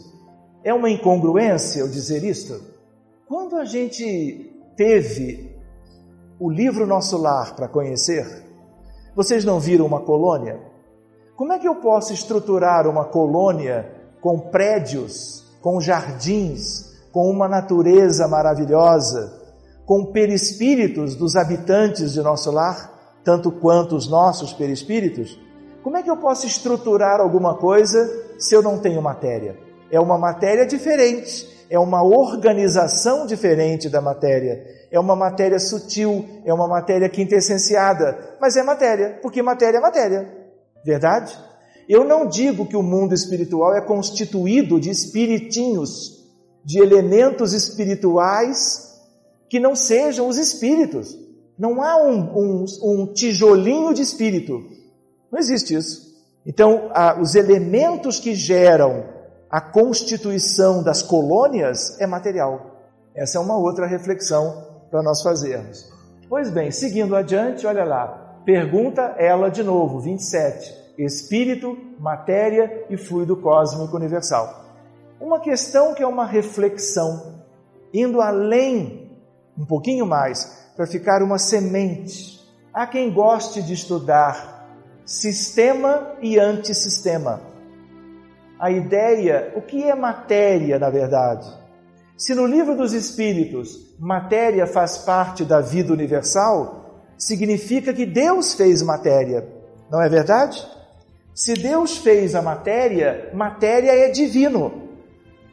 É uma incongruência eu dizer isto? Quando a gente teve o livro Nosso Lar para conhecer, vocês não viram uma colônia? Como é que eu posso estruturar uma colônia com prédios, com jardins, com uma natureza maravilhosa, com perispíritos dos habitantes de nosso lar, tanto quanto os nossos perispíritos? Como é que eu posso estruturar alguma coisa se eu não tenho matéria? É uma matéria diferente, é uma organização diferente da matéria, é uma matéria sutil, é uma matéria quintessenciada, mas é matéria, porque matéria é matéria. Verdade? Eu não digo que o mundo espiritual é constituído de espiritinhos, de elementos espirituais que não sejam os espíritos. Não há um, um, um tijolinho de espírito. Não existe isso. Então, os elementos que geram a constituição das colônias é material. Essa é uma outra reflexão para nós fazermos. Pois bem, seguindo adiante, olha lá. Pergunta ela de novo, 27 espírito, matéria e fluido cósmico universal. Uma questão que é uma reflexão, indo além, um pouquinho mais, para ficar uma semente. Há quem goste de estudar sistema e antissistema. A ideia, o que é matéria, na verdade? Se no livro dos Espíritos matéria faz parte da vida universal, significa que Deus fez matéria, não é verdade? Se Deus fez a matéria, matéria é divino.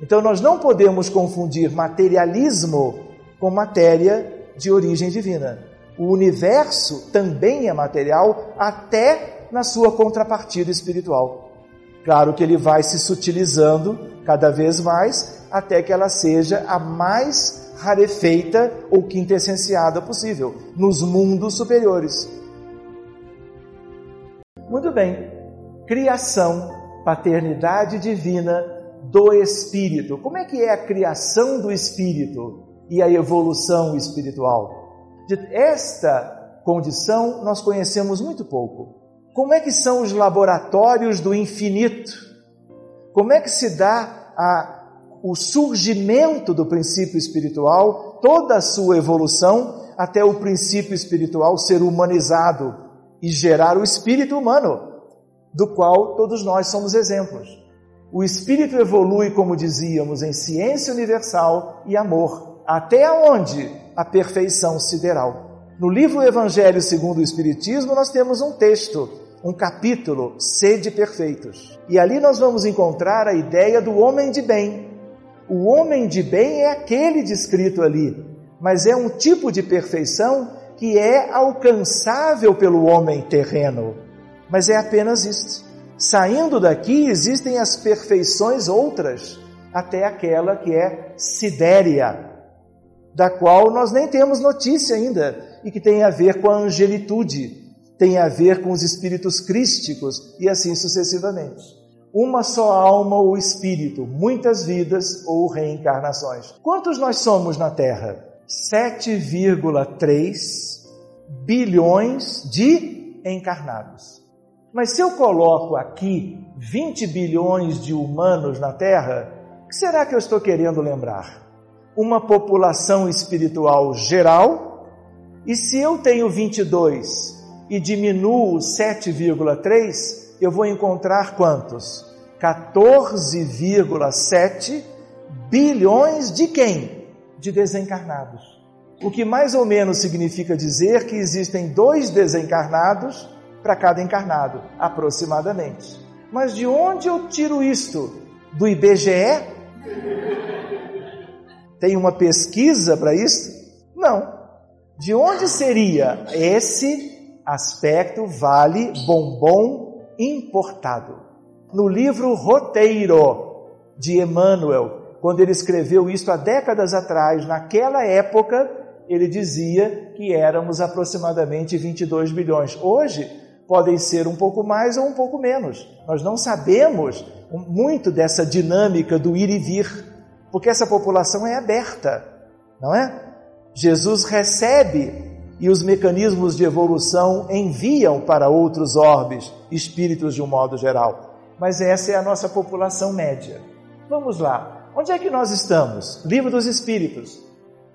Então nós não podemos confundir materialismo com matéria de origem divina. O universo também é material, até na sua contrapartida espiritual. Claro que ele vai se sutilizando cada vez mais até que ela seja a mais rarefeita ou quintessenciada possível nos mundos superiores. Muito bem, criação, paternidade divina do Espírito. Como é que é a criação do Espírito e a evolução espiritual? De esta condição nós conhecemos muito pouco. Como é que são os laboratórios do infinito? Como é que se dá a, o surgimento do princípio espiritual, toda a sua evolução até o princípio espiritual ser humanizado e gerar o espírito humano? do qual todos nós somos exemplos. O espírito evolui, como dizíamos, em ciência universal e amor, até onde a perfeição sideral. No livro Evangelho segundo o Espiritismo, nós temos um texto, um capítulo, Sede Perfeitos. E ali nós vamos encontrar a ideia do homem de bem. O homem de bem é aquele descrito ali, mas é um tipo de perfeição que é alcançável pelo homem terreno mas é apenas isto. Saindo daqui existem as perfeições outras, até aquela que é sidéria, da qual nós nem temos notícia ainda, e que tem a ver com a angelitude, tem a ver com os espíritos crísticos e assim sucessivamente. Uma só alma ou espírito, muitas vidas ou reencarnações. Quantos nós somos na Terra? 7,3 bilhões de encarnados. Mas se eu coloco aqui 20 bilhões de humanos na Terra, o que será que eu estou querendo lembrar? Uma população espiritual geral? E se eu tenho 22 e diminuo 7,3, eu vou encontrar quantos? 14,7 bilhões de quem? De desencarnados. O que mais ou menos significa dizer que existem dois desencarnados para cada encarnado, aproximadamente. Mas de onde eu tiro isto? Do IBGE? Tem uma pesquisa para isso? Não. De onde seria esse aspecto vale bombom importado? No livro Roteiro de Emmanuel, quando ele escreveu isso há décadas atrás, naquela época, ele dizia que éramos aproximadamente 22 bilhões. Hoje, podem ser um pouco mais ou um pouco menos. Nós não sabemos muito dessa dinâmica do ir e vir, porque essa população é aberta, não é? Jesus recebe e os mecanismos de evolução enviam para outros orbes espíritos de um modo geral. Mas essa é a nossa população média. Vamos lá. Onde é que nós estamos? Livro dos Espíritos.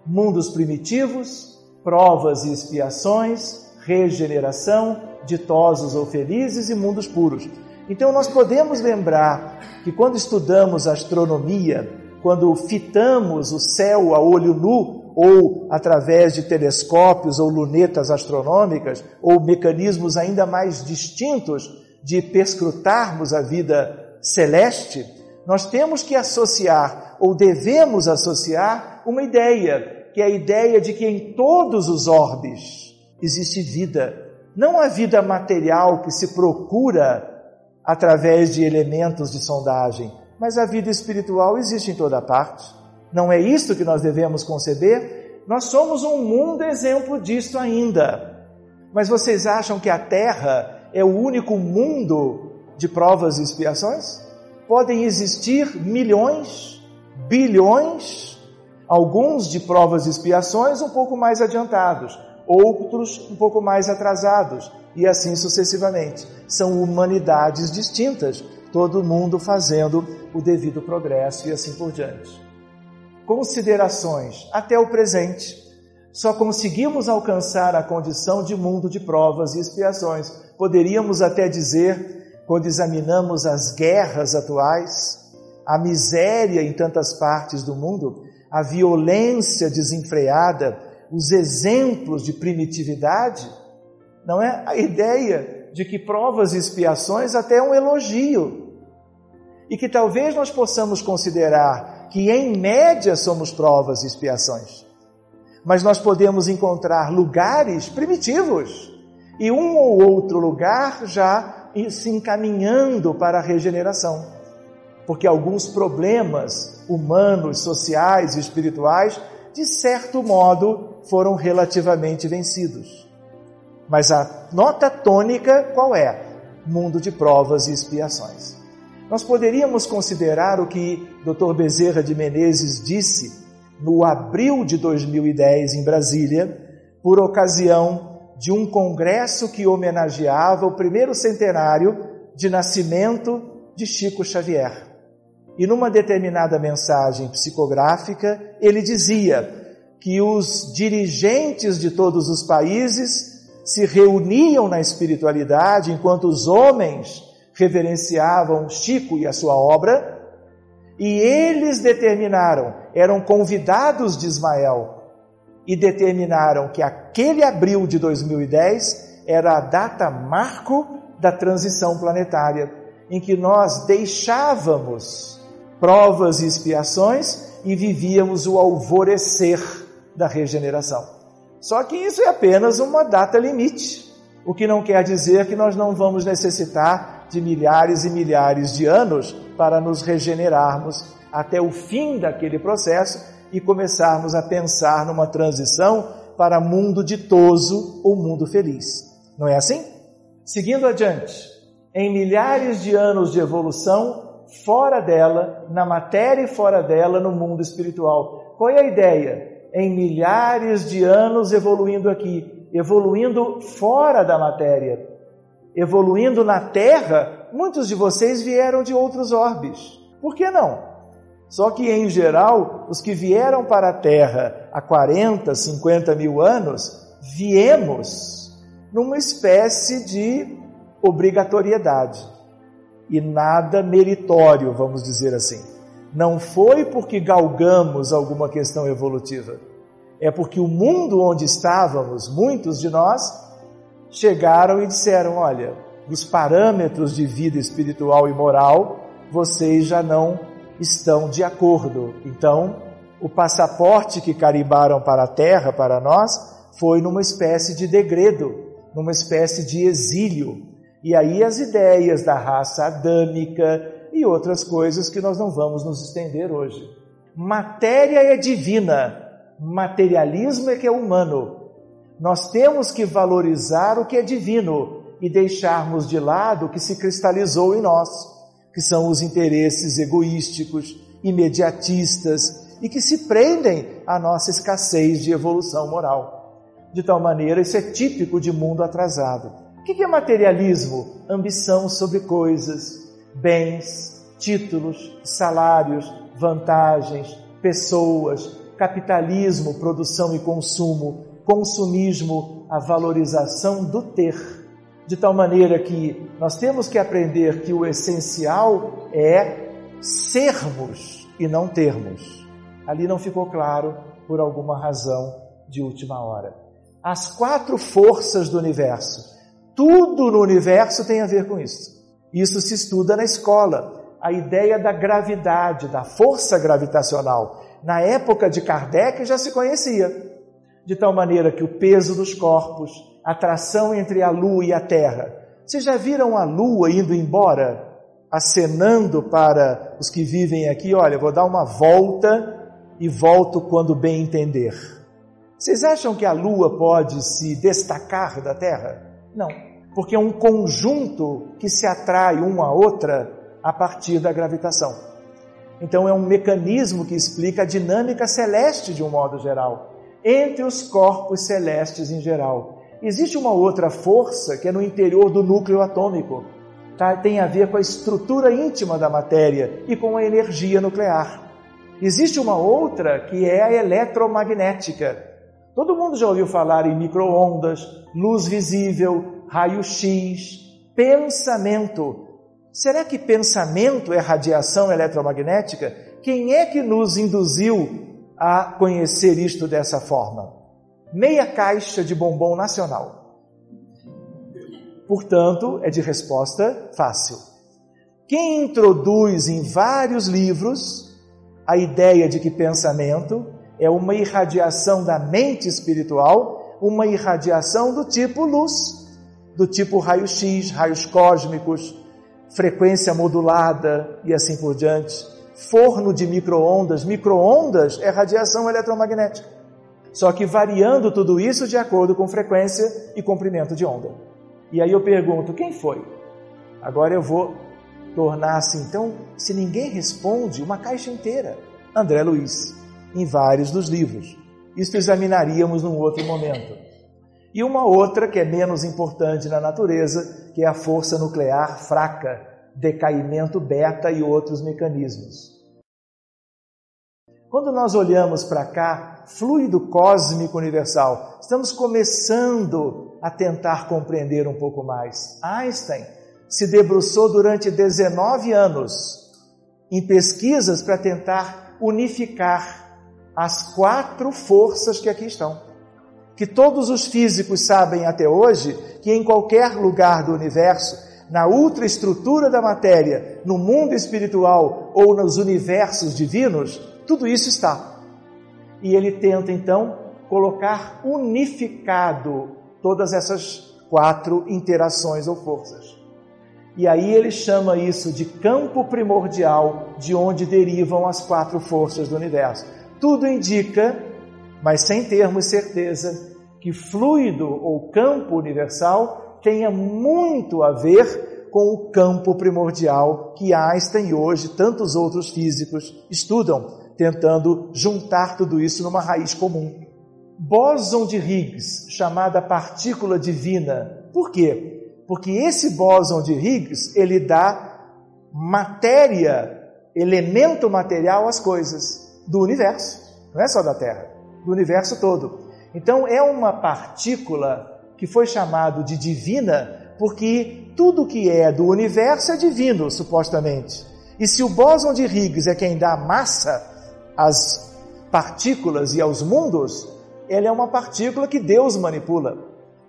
Mundos primitivos, provas e expiações, regeneração, ditosos ou felizes e mundos puros. Então nós podemos lembrar que quando estudamos astronomia, quando fitamos o céu a olho nu ou através de telescópios ou lunetas astronômicas ou mecanismos ainda mais distintos de perscrutarmos a vida celeste, nós temos que associar, ou devemos associar, uma ideia, que é a ideia de que em todos os orbes existe vida. Não a vida material que se procura através de elementos de sondagem, mas a vida espiritual existe em toda parte. Não é isso que nós devemos conceber? Nós somos um mundo exemplo disto ainda. Mas vocês acham que a Terra é o único mundo de provas e expiações? Podem existir milhões, bilhões, alguns de provas e expiações um pouco mais adiantados, outros um pouco mais atrasados, e assim sucessivamente. São humanidades distintas, todo mundo fazendo o devido progresso e assim por diante. Considerações até o presente. Só conseguimos alcançar a condição de mundo de provas e expiações. Poderíamos até dizer, quando examinamos as guerras atuais, a miséria em tantas partes do mundo, a violência desenfreada, os exemplos de primitividade, não é? A ideia de que provas e expiações até é um elogio. E que talvez nós possamos considerar que em média somos provas e expiações. Mas nós podemos encontrar lugares primitivos e um ou outro lugar já se encaminhando para a regeneração. Porque alguns problemas humanos, sociais e espirituais, de certo modo, foram relativamente vencidos. Mas a nota tônica qual é? Mundo de provas e expiações. Nós poderíamos considerar o que Dr. Bezerra de Menezes disse no abril de 2010 em Brasília, por ocasião de um congresso que homenageava o primeiro centenário de nascimento de Chico Xavier. E numa determinada mensagem psicográfica, ele dizia que os dirigentes de todos os países se reuniam na espiritualidade enquanto os homens reverenciavam Chico e a sua obra, e eles determinaram, eram convidados de Ismael, e determinaram que aquele abril de 2010 era a data marco da transição planetária, em que nós deixávamos provas e expiações e vivíamos o alvorecer da regeneração. Só que isso é apenas uma data limite, o que não quer dizer que nós não vamos necessitar de milhares e milhares de anos para nos regenerarmos até o fim daquele processo e começarmos a pensar numa transição para mundo ditoso ou mundo feliz. Não é assim? Seguindo adiante, em milhares de anos de evolução, fora dela, na matéria e fora dela, no mundo espiritual. Qual é a ideia? em milhares de anos evoluindo aqui, evoluindo fora da matéria, evoluindo na Terra, muitos de vocês vieram de outros orbes. Por que não? Só que, em geral, os que vieram para a Terra há 40, 50 mil anos, viemos numa espécie de obrigatoriedade e nada meritório, vamos dizer assim não foi porque galgamos alguma questão evolutiva, é porque o mundo onde estávamos, muitos de nós, chegaram e disseram: olha, os parâmetros de vida espiritual e moral, vocês já não estão de acordo. Então, o passaporte que carimbaram para a terra, para nós, foi numa espécie de degredo, numa espécie de exílio. E aí as ideias da raça adâmica, e outras coisas que nós não vamos nos estender hoje. Matéria é divina, materialismo é que é humano. Nós temos que valorizar o que é divino e deixarmos de lado o que se cristalizou em nós, que são os interesses egoísticos, imediatistas e que se prendem à nossa escassez de evolução moral. De tal maneira, isso é típico de mundo atrasado. O que é materialismo? Ambição sobre coisas, bens, títulos, salários, vantagens, pessoas, capitalismo, produção e consumo, consumismo, a valorização do ter. De tal maneira que nós temos que aprender que o essencial é sermos e não termos. Ali não ficou claro por alguma razão de última hora. As quatro forças do universo. Tudo no universo tem a ver com isso. Isso se estuda na escola. a ideia da gravidade, da força gravitacional. Na época de Kardec já se conhecia, de tal maneira que o peso dos corpos, a atração entre a Lua e a Terra. Vocês já viram a Lua indo embora, acenando para os que vivem aqui? Olha, vou dar uma volta e volto quando bem entender. Vocês acham que a Lua pode se destacar da Terra? Não, porque é um conjunto que se atrai uma a outra a partir da gravitação. Então é um mecanismo que explica a dinâmica celeste de um modo geral, entre os corpos celestes em geral. Existe uma outra força que é no interior do núcleo atômico, tá? tem a ver com a estrutura íntima da matéria e com a energia nuclear. Existe uma outra que é a eletromagnética. Todo mundo já ouviu falar em microondas, luz visível, raio-x, pensamento. Será que pensamento é radiação eletromagnética? Quem é que nos induziu a conhecer isto dessa forma? Meia caixa de bombom nacional. Portanto, é de resposta fácil. Quem introduz em vários livros a ideia de que pensamento é uma irradiação da mente espiritual, uma irradiação do tipo luz, do tipo raio-x, raios cósmicos, frequência modulada e assim por diante. Forno de microondas, microondas é radiação eletromagnética. Só que variando tudo isso de acordo com frequência e comprimento de onda. E aí eu pergunto, quem foi? Agora eu vou tornar assim, então, se ninguém responde, uma caixa inteira. André Luiz, em vários dos livros. Isso examinaríamos num outro momento. E uma outra que é menos importante na natureza, que é a força nuclear fraca, decaimento beta e outros mecanismos. Quando nós olhamos para cá, fluido cósmico universal, estamos começando a tentar compreender um pouco mais. Einstein se debruçou durante 19 anos em pesquisas para tentar unificar as quatro forças que aqui estão que todos os físicos sabem até hoje que em qualquer lugar do universo, na ultraestrutura da matéria, no mundo espiritual ou nos universos divinos, tudo isso está. E ele tenta então colocar unificado todas essas quatro interações ou forças. E aí ele chama isso de campo primordial, de onde derivam as quatro forças do universo. Tudo indica mas sem termos certeza que fluido ou campo universal tenha muito a ver com o campo primordial que Einstein e hoje tantos outros físicos estudam, tentando juntar tudo isso numa raiz comum. Bóson de Higgs, chamada partícula divina. Por quê? Porque esse bóson de Higgs, ele dá matéria, elemento material às coisas do universo, não é só da Terra do universo todo. Então é uma partícula que foi chamado de divina porque tudo que é do universo é divino, supostamente. E se o bóson de Higgs é quem dá massa às partículas e aos mundos, ele é uma partícula que Deus manipula.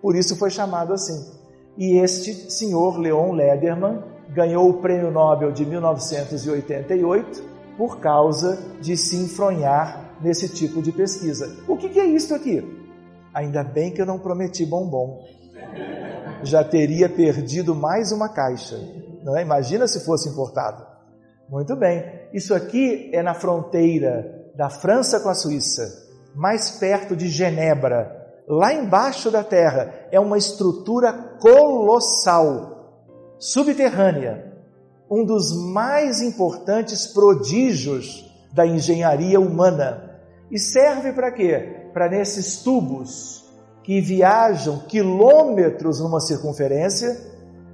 Por isso foi chamado assim. E este senhor Leon Lederman ganhou o Prêmio Nobel de 1988 por causa de se enfronhar nesse tipo de pesquisa. O que, que é isso aqui? Ainda bem que eu não prometi bombom. Já teria perdido mais uma caixa. Não é? Imagina se fosse importado. Muito bem. Isso aqui é na fronteira da França com a Suíça, mais perto de Genebra. Lá embaixo da terra é uma estrutura colossal, subterrânea, um dos mais importantes prodígios da engenharia humana. E serve para quê? Para nesses tubos que viajam quilômetros numa circunferência,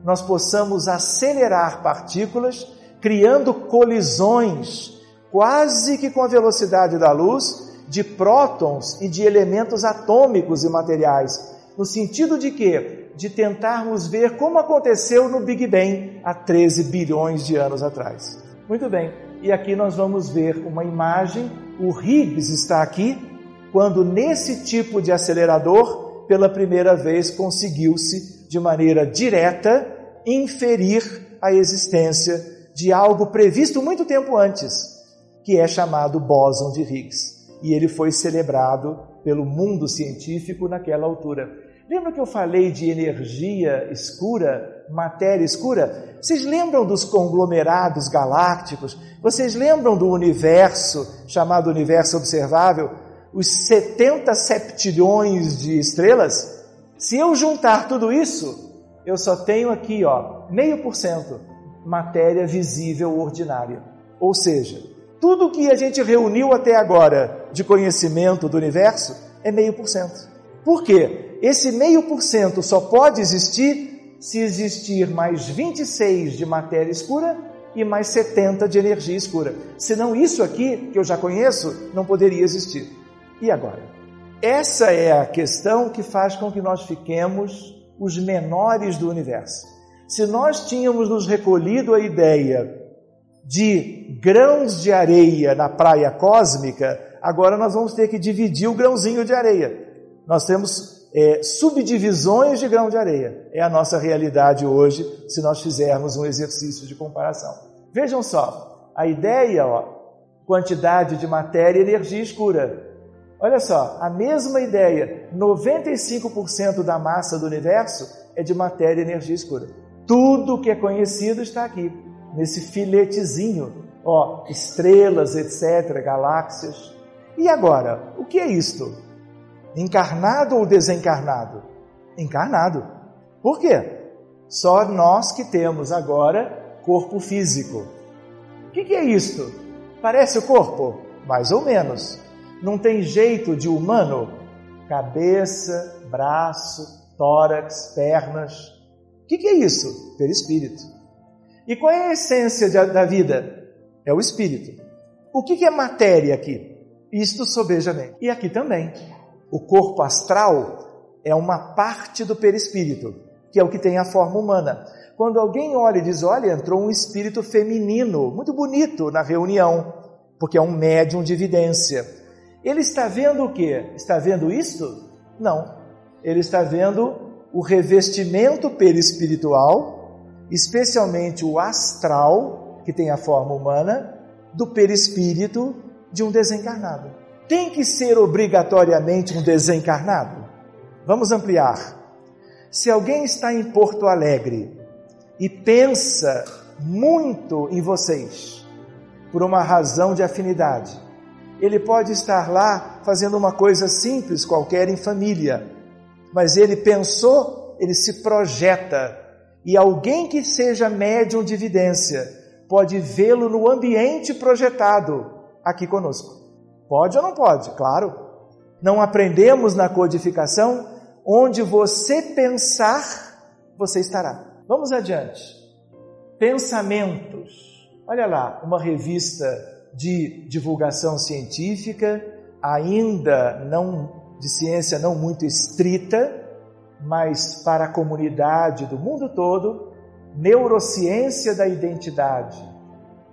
nós possamos acelerar partículas, criando colisões quase que com a velocidade da luz de prótons e de elementos atômicos e materiais, no sentido de quê? De tentarmos ver como aconteceu no Big Bang há 13 bilhões de anos atrás. Muito bem, e aqui nós vamos ver uma imagem. O Higgs está aqui, quando nesse tipo de acelerador, pela primeira vez conseguiu-se, de maneira direta, inferir a existência de algo previsto muito tempo antes, que é chamado bóson de Higgs. E ele foi celebrado pelo mundo científico naquela altura. Lembra que eu falei de energia escura, matéria escura? Vocês lembram dos conglomerados galácticos? Vocês lembram do universo chamado universo observável? Os 70 septilhões de estrelas? Se eu juntar tudo isso, eu só tenho aqui, ó, meio por cento matéria visível ordinária. Ou seja, tudo que a gente reuniu até agora de conhecimento do universo é meio por cento. Por quê? Esse meio por cento só pode existir se existir mais 26 de matéria escura e mais 70 de energia escura. Senão isso aqui, que eu já conheço, não poderia existir. E agora? Essa é a questão que faz com que nós fiquemos os menores do universo. Se nós tínhamos nos recolhido a ideia de grãos de areia na praia cósmica, agora nós vamos ter que dividir o grãozinho de areia. Nós temos é, subdivisões de grão de areia. É a nossa realidade hoje, se nós fizermos um exercício de comparação. Vejam só, a ideia, ó, quantidade de matéria e energia escura. Olha só, a mesma ideia, 95% da massa do universo é de matéria e energia escura. Tudo que é conhecido está aqui, nesse filetezinho, ó, estrelas, etc., galáxias. E agora, o que é isto? Encarnado ou desencarnado? Encarnado. Por quê? Só nós que temos agora corpo físico. O que, que é isto? Parece o corpo? Mais ou menos. Não tem jeito de humano? Cabeça, braço, tórax, pernas. O que, que é isso? Perispírito. E qual é a essência de, da vida? É o espírito. O que, que é matéria aqui? Isto sobejamente. E aqui também. O corpo astral é uma parte do perispírito, que é o que tem a forma humana. Quando alguém olha e diz: Olha, entrou um espírito feminino, muito bonito na reunião, porque é um médium de evidência. Ele está vendo o que? Está vendo isto? Não. Ele está vendo o revestimento perispiritual, especialmente o astral, que tem a forma humana, do perispírito de um desencarnado. Tem que ser obrigatoriamente um desencarnado? Vamos ampliar. Se alguém está em Porto Alegre e pensa muito em vocês, por uma razão de afinidade, ele pode estar lá fazendo uma coisa simples qualquer em família, mas ele pensou, ele se projeta, e alguém que seja médium de evidência pode vê-lo no ambiente projetado aqui conosco. Pode ou não pode? Claro. Não aprendemos na codificação onde você pensar, você estará. Vamos adiante. Pensamentos. Olha lá, uma revista de divulgação científica, ainda não de ciência não muito estrita, mas para a comunidade do mundo todo, neurociência da identidade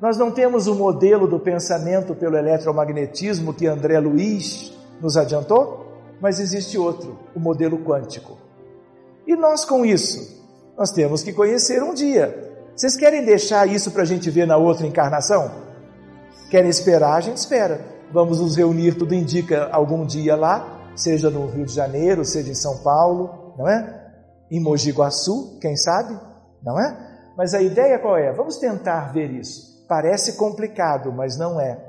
nós não temos o modelo do pensamento pelo eletromagnetismo que André Luiz nos adiantou, mas existe outro, o modelo quântico. E nós com isso, nós temos que conhecer um dia. Vocês querem deixar isso para a gente ver na outra encarnação? Querem esperar? A gente espera. Vamos nos reunir, tudo indica algum dia lá, seja no Rio de Janeiro, seja em São Paulo, não é? Em Mogi Guaçu, quem sabe, não é? Mas a ideia qual é? Vamos tentar ver isso. Parece complicado, mas não é.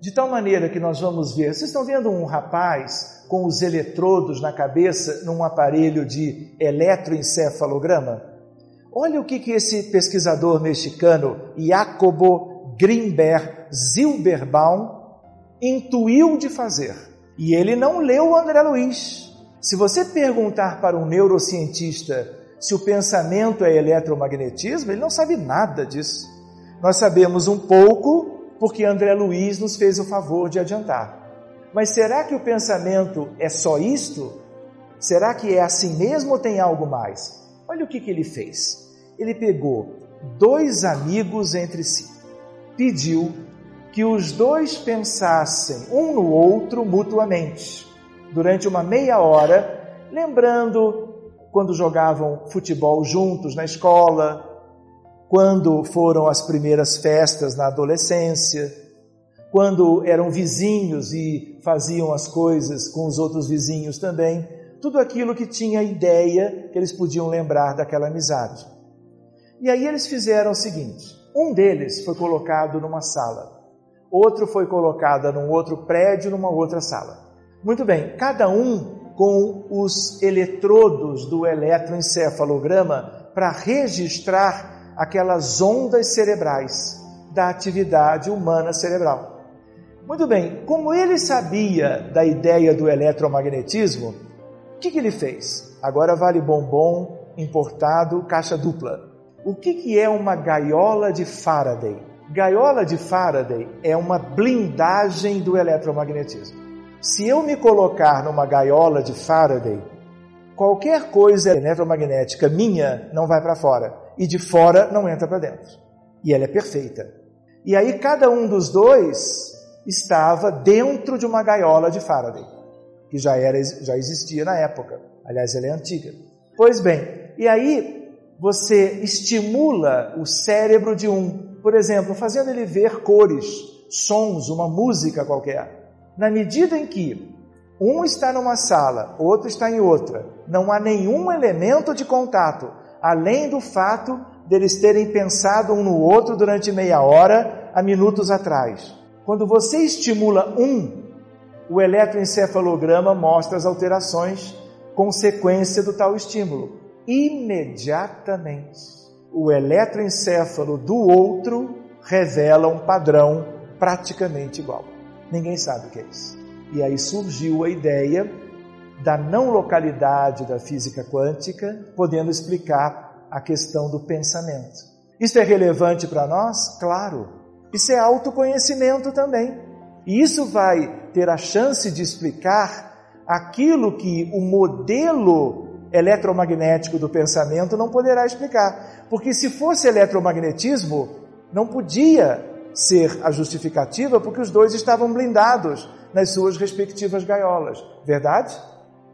De tal maneira que nós vamos ver. Vocês estão vendo um rapaz com os eletrodos na cabeça num aparelho de eletroencefalograma? Olha o que, que esse pesquisador mexicano, Jacobo Grimberg Zilberbaum, intuiu de fazer. E ele não leu o André Luiz. Se você perguntar para um neurocientista se o pensamento é eletromagnetismo, ele não sabe nada disso. Nós sabemos um pouco porque André Luiz nos fez o favor de adiantar. Mas será que o pensamento é só isto? Será que é assim mesmo ou tem algo mais? Olha o que, que ele fez. Ele pegou dois amigos entre si, pediu que os dois pensassem um no outro mutuamente, durante uma meia hora, lembrando quando jogavam futebol juntos na escola, quando foram as primeiras festas na adolescência, quando eram vizinhos e faziam as coisas com os outros vizinhos também, tudo aquilo que tinha ideia que eles podiam lembrar daquela amizade. E aí eles fizeram o seguinte: um deles foi colocado numa sala, outro foi colocado num outro prédio, numa outra sala. Muito bem, cada um com os eletrodos do eletroencefalograma para registrar aquelas ondas cerebrais da atividade humana cerebral. Muito bem, como ele sabia da ideia do eletromagnetismo, o que, que ele fez? Agora vale bombom importado, caixa dupla. O que, que é uma gaiola de Faraday? Gaiola de Faraday é uma blindagem do eletromagnetismo. Se eu me colocar numa gaiola de Faraday, qualquer coisa eletromagnética minha não vai para fora e de fora não entra para dentro. E ela é perfeita. E aí cada um dos dois estava dentro de uma gaiola de Faraday, que já era já existia na época. Aliás, ela é antiga. Pois bem, e aí você estimula o cérebro de um, por exemplo, fazendo ele ver cores, sons, uma música qualquer. Na medida em que um está numa sala, outro está em outra, não há nenhum elemento de contato, além do fato deles terem pensado um no outro durante meia hora, há minutos atrás. Quando você estimula um, o eletroencefalograma mostra as alterações consequência do tal estímulo. Imediatamente, o eletroencefalo do outro revela um padrão praticamente igual. Ninguém sabe o que é isso. E aí surgiu a ideia da não localidade da física quântica, podendo explicar a questão do pensamento. Isso é relevante para nós? Claro. Isso é autoconhecimento também. E isso vai ter a chance de explicar aquilo que o modelo eletromagnético do pensamento não poderá explicar. Porque se fosse eletromagnetismo, não podia ser a justificativa porque os dois estavam blindados nas suas respectivas gaiolas, verdade?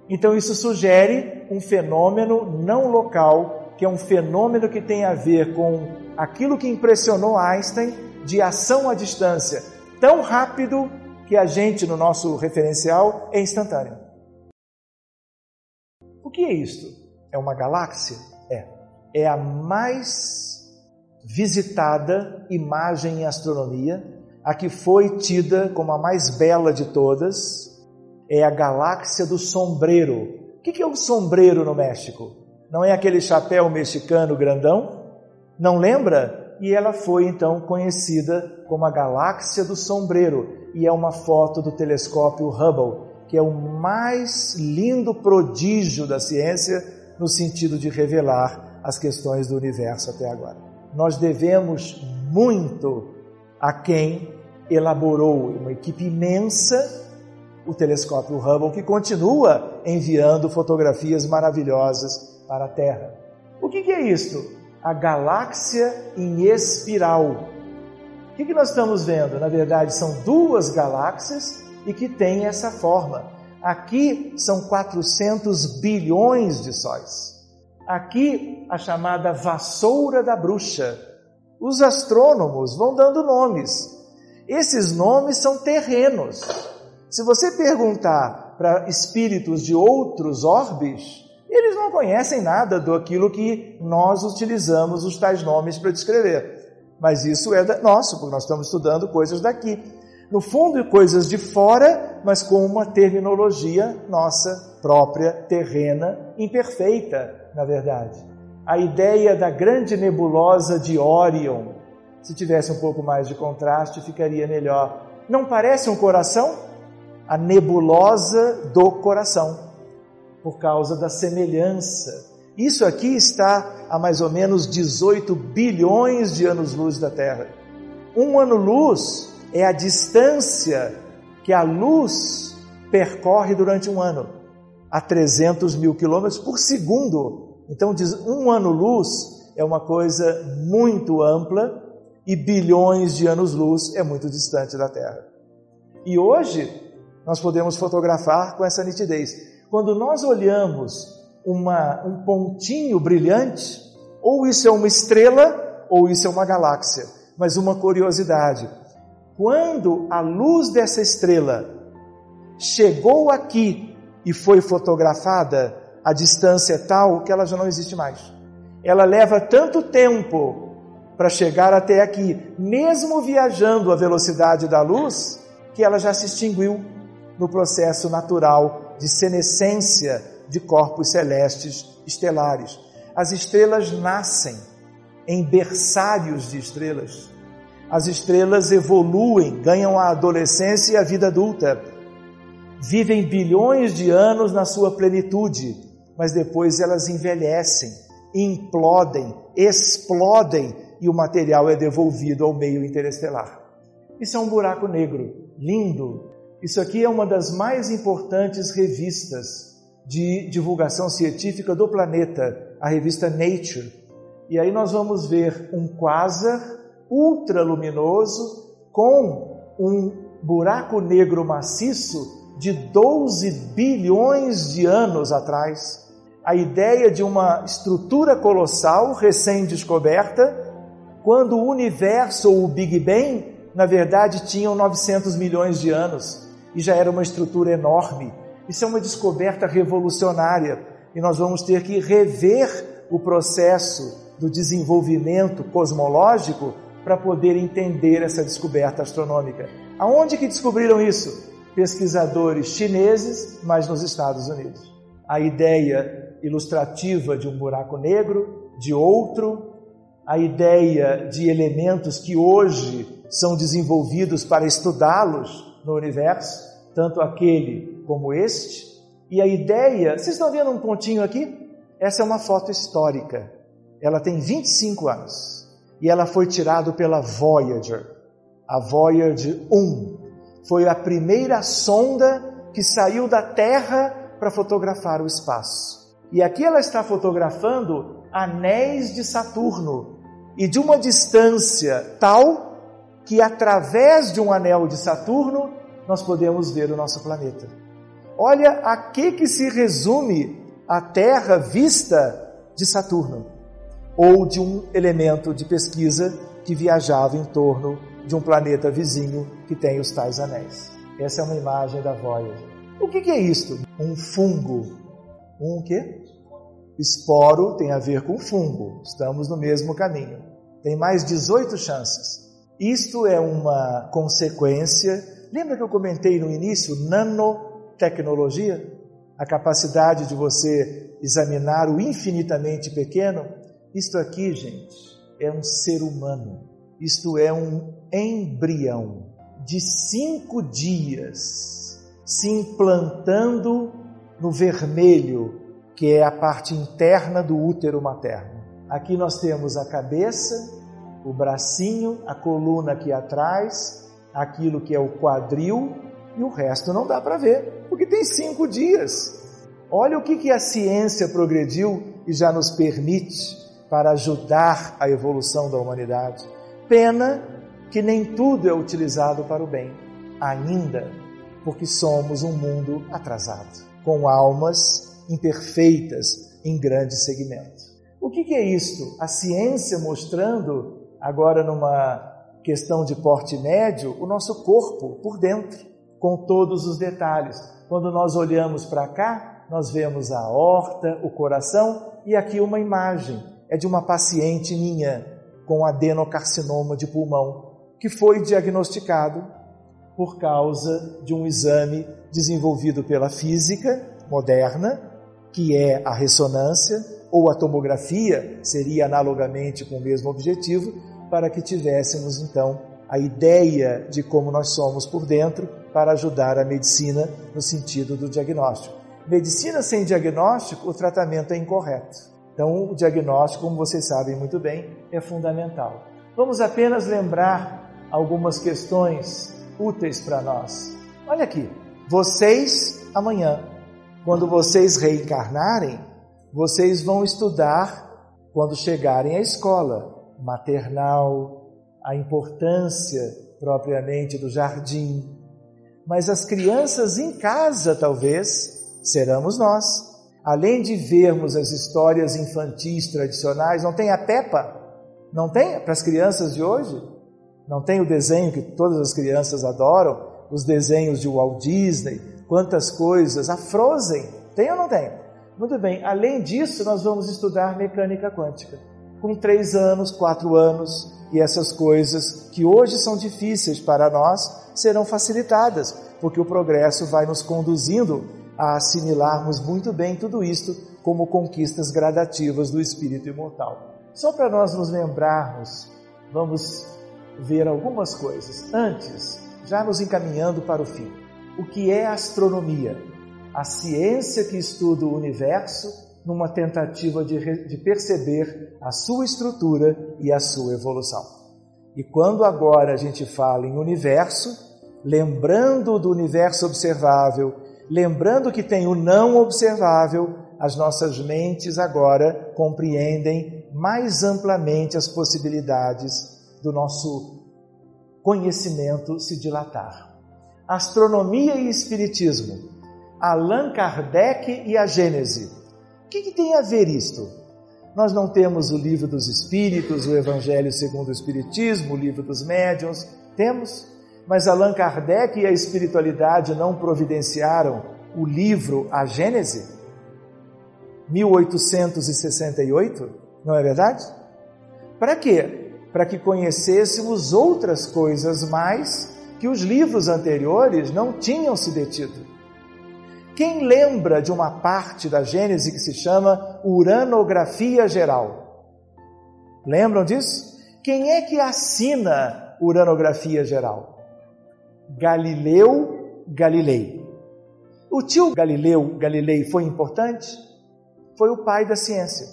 Então isso sugere um fenômeno não local, que é um fenômeno que tem a ver com aquilo que impressionou Einstein de ação à distância, tão rápido que a gente, no nosso referencial, é instantâneo. O que é isto? É uma galáxia? É. É a mais visitada imagem em astronomia, a que foi tida como a mais bela de todas, é a galáxia do sombreiro. O que é o sombreiro no México? Não é aquele chapéu mexicano grandão? Não lembra? E ela foi então conhecida como a galáxia do sombreiro, e é uma foto do telescópio Hubble, que é o mais lindo prodígio da ciência no sentido de revelar as questões do universo até agora nós devemos muito a quem elaborou uma equipe imensa o telescópio Hubble, que continua enviando fotografias maravilhosas para a Terra. O que, é isso? A galáxia em espiral. O que, que nós estamos vendo? Na verdade, são duas galáxias e que têm essa forma. Aqui são 400 bilhões de sóis. Aqui a chamada vassoura da bruxa. Os astrônomos vão dando nomes. Esses nomes são terrenos. Se você perguntar para espíritos de outros orbes, eles não conhecem nada do aquilo que nós utilizamos os tais nomes para descrever. Mas isso é nosso, porque nós estamos estudando coisas daqui. No fundo, coisas de fora, mas com uma terminologia nossa própria, terrena, imperfeita, na verdade. A ideia da grande nebulosa de Orion, se tivesse um pouco mais de contraste, ficaria melhor. Não parece um coração? A nebulosa do coração, por causa da semelhança. Isso aqui está a mais ou menos 18 bilhões de anos-luz da Terra. Um ano-luz é a distância que a luz percorre durante um ano, a 300 mil quilômetros por segundo. Então, diz, um ano-luz é uma coisa muito ampla e bilhões de anos-luz é muito distante da Terra. E hoje, nós podemos fotografar com essa nitidez. Quando nós olhamos uma, um pontinho brilhante, ou isso é uma estrela, ou isso é uma galáxia, mas uma curiosidade. Quando a luz dessa estrela chegou aqui e foi fotografada, a distância é tal que ela já não existe mais. Ela leva tanto tempo para chegar até aqui, mesmo viajando a velocidade da luz, que ela já se extinguiu no processo natural de senescência de corpos celestes estelares. As estrelas nascem em berçários de estrelas. As estrelas evoluem, ganham a adolescência e a vida adulta. Vivem bilhões de anos na sua plenitude, mas depois elas envelhecem, implodem, explodem e o material é devolvido ao meio interestelar. Isso é um buraco negro, lindo. Isso aqui é uma das mais importantes revistas de divulgação científica do planeta, a revista Nature. E aí nós vamos ver um quasar ultraluminoso com um buraco negro maciço de 12 bilhões de anos atrás. A ideia de uma estrutura colossal recém-descoberta quando o universo ou o Big Bang, na verdade, tinham 900 milhões de anos e já era uma estrutura enorme. Isso é uma descoberta revolucionária e nós vamos ter que rever o processo do desenvolvimento cosmológico para poder entender essa descoberta astronômica. Aonde que descobriram isso? Pesquisadores chineses, mas nos Estados Unidos. A ideia ilustrativa de um buraco negro, de outro, a ideia de elementos que hoje são desenvolvidos para estudá-los no universo, tanto aquele como este. E a ideia, vocês estão vendo um pontinho aqui? Essa é uma foto histórica. Ela tem 25 anos e ela foi tirada pela Voyager. A Voyager 1 foi a primeira sonda que saiu da Terra para fotografar o espaço. E aqui ela está fotografando anéis de Saturno e de uma distância tal que através de um anel de Saturno nós podemos ver o nosso planeta. Olha a que que se resume a Terra vista de Saturno ou de um elemento de pesquisa que viajava em torno de um planeta vizinho que tem os tais anéis. Essa é uma imagem da Voyager. O que, que é isto? Um fungo. Um quê? Esporo tem a ver com fungo, estamos no mesmo caminho. Tem mais 18 chances. Isto é uma consequência. Lembra que eu comentei no início nanotecnologia? A capacidade de você examinar o infinitamente pequeno. Isto aqui, gente, é um ser humano. Isto é um embrião de cinco dias se implantando no vermelho que é a parte interna do útero materno. Aqui nós temos a cabeça, o bracinho, a coluna aqui atrás, aquilo que é o quadril e o resto não dá para ver, porque tem cinco dias. Olha o que, que a ciência progrediu e já nos permite para ajudar a evolução da humanidade. Pena que nem tudo é utilizado para o bem, ainda, porque somos um mundo atrasado, com almas imperfeitas em grande segmento. O que, que é isto? A ciência mostrando, agora numa questão de porte médio, o nosso corpo por dentro, com todos os detalhes. Quando nós olhamos para cá, nós vemos a horta, o coração e aqui uma imagem. É de uma paciente minha com adenocarcinoma de pulmão, que foi diagnosticado por causa de um exame desenvolvido pela física moderna que é a ressonância, ou a tomografia, seria analogamente com o mesmo objetivo, para que tivéssemos então a ideia de como nós somos por dentro para ajudar a medicina no sentido do diagnóstico. Medicina sem diagnóstico, o tratamento é incorreto. Então, o diagnóstico, como vocês sabem muito bem, é fundamental. Vamos apenas lembrar algumas questões úteis para nós. Olha aqui, vocês amanhã quando vocês reencarnarem, vocês vão estudar quando chegarem à escola maternal, a importância propriamente do jardim. Mas as crianças em casa, talvez, seremos nós. Além de vermos as histórias infantis tradicionais, não tem a Peppa? Não tem para as crianças de hoje? Não tem o desenho que todas as crianças adoram, os desenhos de Walt Disney, quantas coisas, a Frozen, tem ou não tem? Muito bem, além disso, nós vamos estudar mecânica quântica. Com três anos, quatro anos, e essas coisas que hoje são difíceis para nós serão facilitadas, porque o progresso vai nos conduzindo a assimilarmos muito bem tudo isto como conquistas gradativas do espírito imortal. Só para nós nos lembrarmos, vamos ver algumas coisas. Antes, já nos encaminhando para o fim. O que é astronomia? A ciência que estuda o universo numa tentativa de, de perceber a sua estrutura e a sua evolução. E quando agora a gente fala em universo, lembrando do universo observável, lembrando que tem o não observável, as nossas mentes agora compreendem mais amplamente as possibilidades do nosso conhecimento se dilatar. Astronomia e Espiritismo, Allan Kardec e a Gênese. Que, que tem a ver isto? Nós não temos o livro dos Espíritos, o Evangelho segundo o Espiritismo, o livro dos Médiuns, temos, mas Allan Kardec e a espiritualidade não providenciaram o livro A Gênese? 1868, não é verdade? Para quê? Para que conhecêssemos outras coisas mais que os livros anteriores não tinham se detido. Quem lembra de uma parte da Gênese que se chama uranografia geral? Lembram disso? Quem é que assina uranografia geral? Galileu Galilei. O tio Galileu Galilei foi importante? Foi o pai da ciência.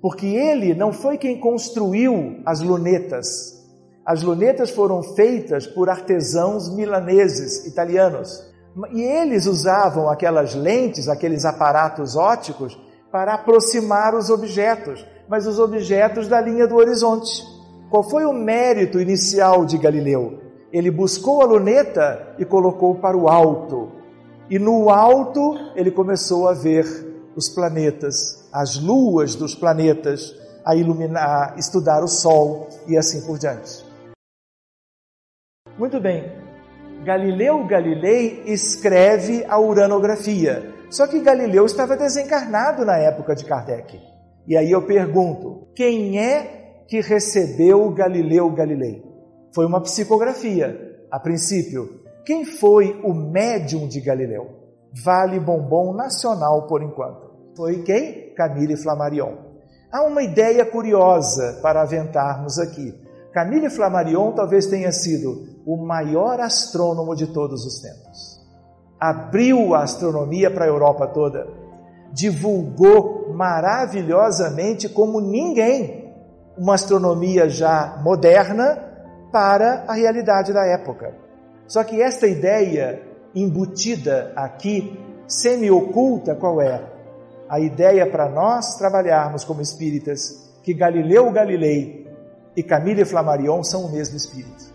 Porque ele não foi quem construiu as lunetas. As lunetas foram feitas por artesãos milaneses, italianos. E eles usavam aquelas lentes, aqueles aparatos óticos, para aproximar os objetos, mas os objetos da linha do horizonte. Qual foi o mérito inicial de Galileu? Ele buscou a luneta e colocou para o alto. E no alto ele começou a ver os planetas, as luas dos planetas, a iluminar, a estudar o Sol e assim por diante. Muito bem, Galileu Galilei escreve a uranografia. Só que Galileu estava desencarnado na época de Kardec. E aí eu pergunto: quem é que recebeu Galileu Galilei? Foi uma psicografia, a princípio. Quem foi o médium de Galileu? Vale bombom nacional por enquanto. Foi quem? Camille Flammarion. Há uma ideia curiosa para aventarmos aqui. Camille Flammarion talvez tenha sido o maior astrônomo de todos os tempos. Abriu a astronomia para a Europa toda, divulgou maravilhosamente como ninguém uma astronomia já moderna para a realidade da época. Só que esta ideia embutida aqui, semi-oculta, qual é? A ideia para nós trabalharmos como espíritas que Galileu Galilei e Camille Flammarion são o mesmo espírito.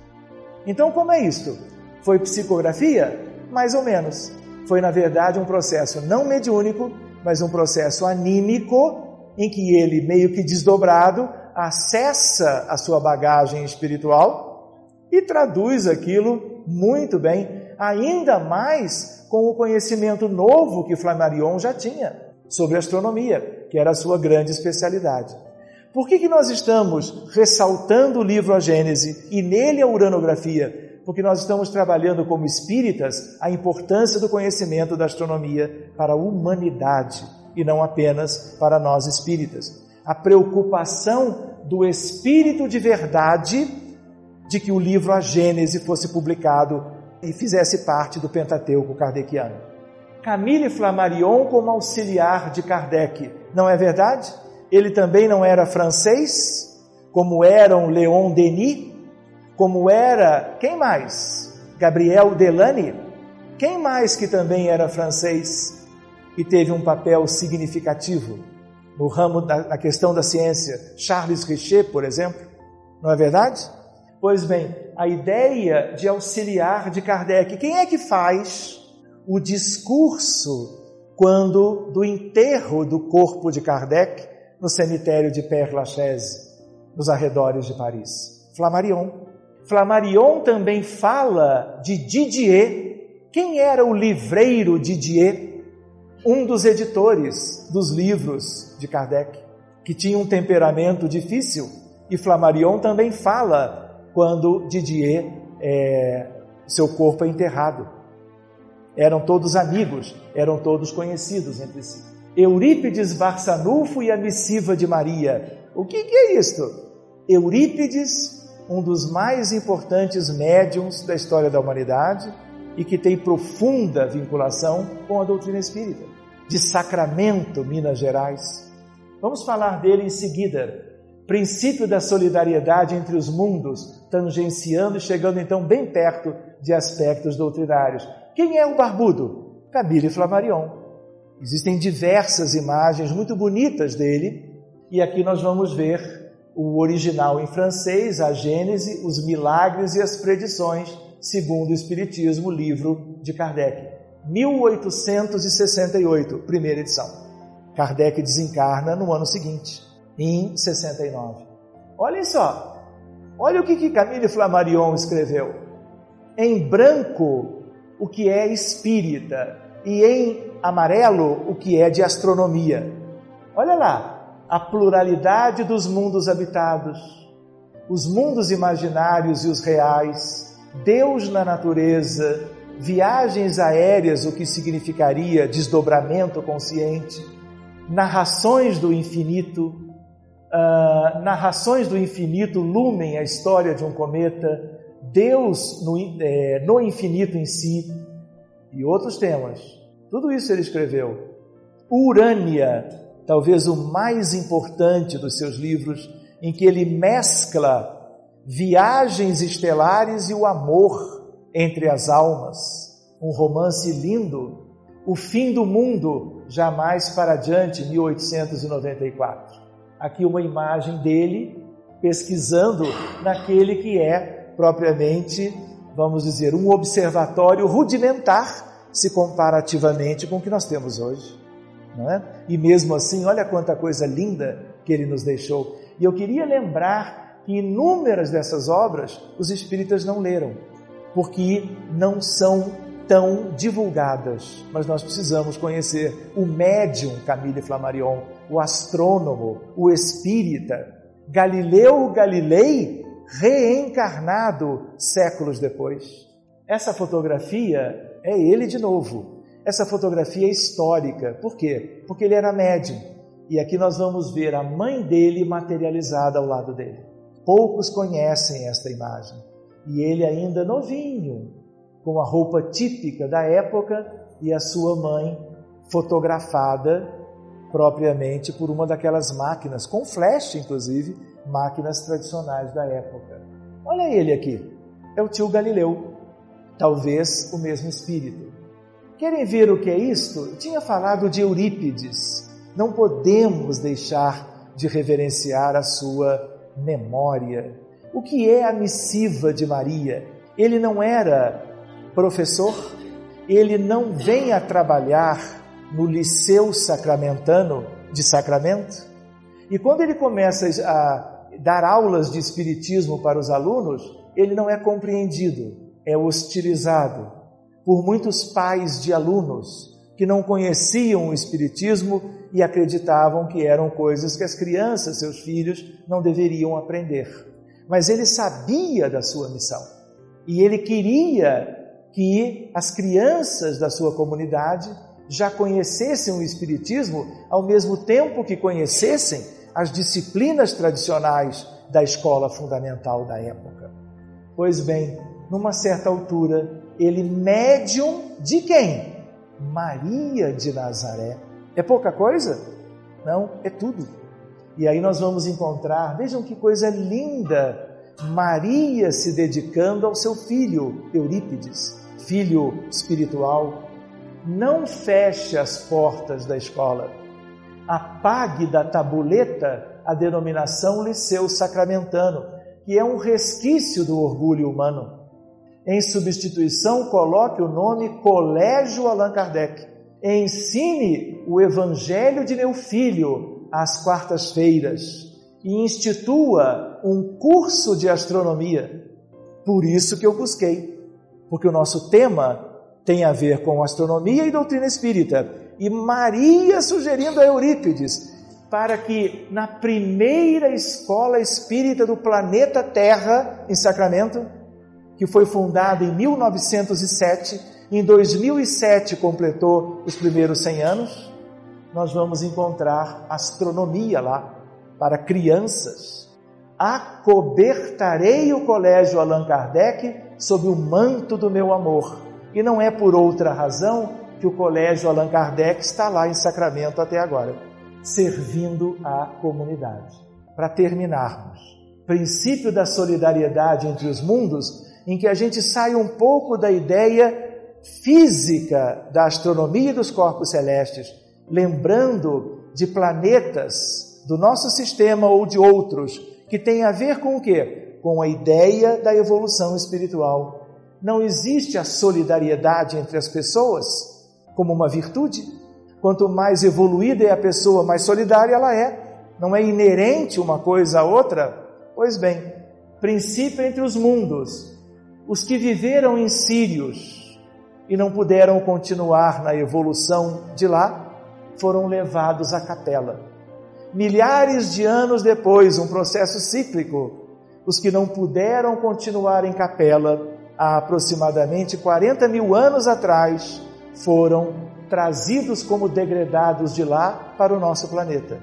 Então, como é isto? Foi psicografia? Mais ou menos. Foi, na verdade, um processo não mediúnico, mas um processo anímico, em que ele, meio que desdobrado, acessa a sua bagagem espiritual e traduz aquilo muito bem, ainda mais com o conhecimento novo que Flammarion já tinha sobre astronomia, que era a sua grande especialidade. Por que, que nós estamos ressaltando o livro A Gênese e nele a uranografia? Porque nós estamos trabalhando como espíritas a importância do conhecimento da astronomia para a humanidade e não apenas para nós espíritas. A preocupação do espírito de verdade de que o livro A Gênese fosse publicado e fizesse parte do Pentateuco kardeciano. Camille Flammarion como auxiliar de Kardec, não é verdade? Ele também não era francês, como eram Leon Denis, como era quem mais? Gabriel Delany, quem mais que também era francês e teve um papel significativo no ramo da na questão da ciência? Charles Richer, por exemplo, não é verdade? Pois bem, a ideia de auxiliar de Kardec, quem é que faz o discurso quando do enterro do corpo de Kardec no cemitério de Père Lachaise. nos arredores de Paris? Flammarion. Flammarion também fala de Didier. Quem era o livreiro Didier? Um dos editores dos livros de Kardec, que tinha um temperamento difícil. E Flammarion também fala quando Didier, é, seu corpo é enterrado. Eram todos amigos, eram todos conhecidos entre si. Eurípides Barçanufo e a missiva de Maria. O que, que é isto? Eurípides, um dos mais importantes médiums da história da humanidade e que tem profunda vinculação com a doutrina espírita, de Sacramento, Minas Gerais. Vamos falar dele em seguida. Princípio da solidariedade entre os mundos, tangenciando e chegando então bem perto de aspectos doutrinários. Quem é o barbudo? Camille Flammarion. Existem diversas imagens muito bonitas dele, e aqui nós vamos ver o original em francês, a Gênese, os milagres e as predições, segundo o Espiritismo, livro de Kardec. 1868, primeira edição. Kardec desencarna no ano seguinte, em 69. Olhem só, olha o que, Camille Flammarion escreveu. Em branco, o que é espírita, e em amarelo, o que é de astronomia. Olha lá, a pluralidade dos mundos habitados, os mundos imaginários e os reais, Deus na natureza, viagens aéreas, o que significaria desdobramento consciente, narrações do infinito, uh, narrações do infinito, lumen, a história de um cometa, Deus no, é, no infinito em si, e outros temas. Tudo isso ele escreveu. Urânia, talvez o mais importante dos seus livros, em que ele mescla viagens estelares e o amor entre as almas. Um romance lindo. O fim do mundo, jamais para diante, 1894. Aqui uma imagem dele pesquisando naquele que é propriamente vamos dizer, um observatório rudimentar se comparativamente com o que nós temos hoje. Não é? E mesmo assim, olha quanta coisa linda que ele nos deixou. E eu queria lembrar que inúmeras dessas obras os espíritas não leram, porque não são tão divulgadas, mas nós precisamos conhecer o médium Camille Flammarion, o astrônomo, o espírita, Galileu Galilei reencarnado séculos depois. Essa fotografia é ele de novo. Essa fotografia é histórica. Por quê? Porque ele era médium. E aqui nós vamos ver a mãe dele materializada ao lado dele. Poucos conhecem esta imagem. E ele ainda novinho, com a roupa típica da época e a sua mãe fotografada propriamente por uma daquelas máquinas, com flash inclusive, máquinas tradicionais da época. Olha ele aqui, é o tio Galileu, talvez o mesmo espírito. Querem ver o que é isto? tinha falado de Eurípides. Não podemos deixar de reverenciar a sua memória. O que é a missiva de Maria? Ele não era professor, ele não vem a trabalhar no Liceu Sacramentano de Sacramento. E quando ele começa a dar aulas de espiritismo para os alunos, ele não é compreendido, é hostilizado por muitos pais de alunos que não conheciam o espiritismo e acreditavam que eram coisas que as crianças, seus filhos, não deveriam aprender. Mas ele sabia da sua missão e ele queria que as crianças da sua comunidade já conhecessem o Espiritismo ao mesmo tempo que conhecessem as disciplinas tradicionais da escola fundamental da época. Pois bem, numa certa altura, ele médium de quem? Maria de Nazaré. É pouca coisa? Não, é tudo. E aí nós vamos encontrar, vejam que coisa linda, Maria se dedicando ao seu filho Eurípides, filho espiritual. Não feche as portas da escola apague da tabuleta a denominação Liceu Sacramentano, que é um resquício do orgulho humano. Em substituição, coloque o nome Colégio Allan Kardec. Ensine o Evangelho de meu filho às quartas-feiras. e institua um curso de astronomia. Por isso que eu busquei, porque o nosso tema tem a ver com astronomia e doutrina espírita. E Maria sugerindo a Eurípides para que na primeira escola espírita do planeta Terra, em Sacramento, que foi fundada em 1907, em 2007 completou os primeiros 100 anos, nós vamos encontrar astronomia lá para crianças. Acobertarei o Colégio Allan Kardec sob o manto do meu amor. E não é por outra razão que o Colégio Allan Kardec está lá em Sacramento até agora, servindo a comunidade. Para terminarmos, princípio da solidariedade entre os mundos, em que a gente sai um pouco da ideia física da astronomia dos corpos celestes, lembrando de planetas do nosso sistema ou de outros, que tem a ver com o quê? Com a ideia da evolução espiritual. Não existe a solidariedade entre as pessoas como uma virtude. Quanto mais evoluída é a pessoa, mais solidária ela é. Não é inerente uma coisa a outra? Pois bem, princípio entre os mundos. Os que viveram em Sírios, e não puderam continuar na evolução de lá, foram levados à capela. Milhares de anos depois, um processo cíclico, os que não puderam continuar em capela, há aproximadamente 40 mil anos atrás, foram trazidos como degredados de lá para o nosso planeta.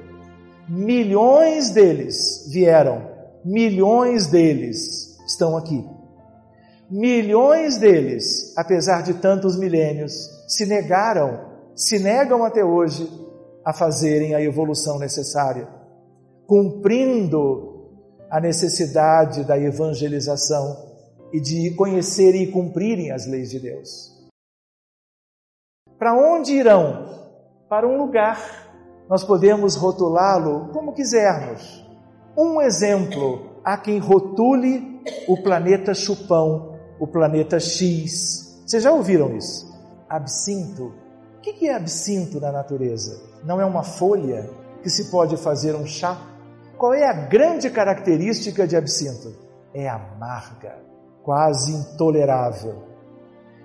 Milhões deles vieram, milhões deles estão aqui. Milhões deles, apesar de tantos milênios, se negaram, se negam até hoje a fazerem a evolução necessária, cumprindo a necessidade da evangelização e de conhecerem e cumprirem as leis de Deus. Para onde irão? Para um lugar. Nós podemos rotulá-lo como quisermos. Um exemplo, há quem rotule o planeta Chupão o planeta X. Vocês já ouviram isso? Absinto. O que é absinto na natureza? Não é uma folha que se pode fazer um chá? Qual é a grande característica de absinto? É amarga, quase intolerável.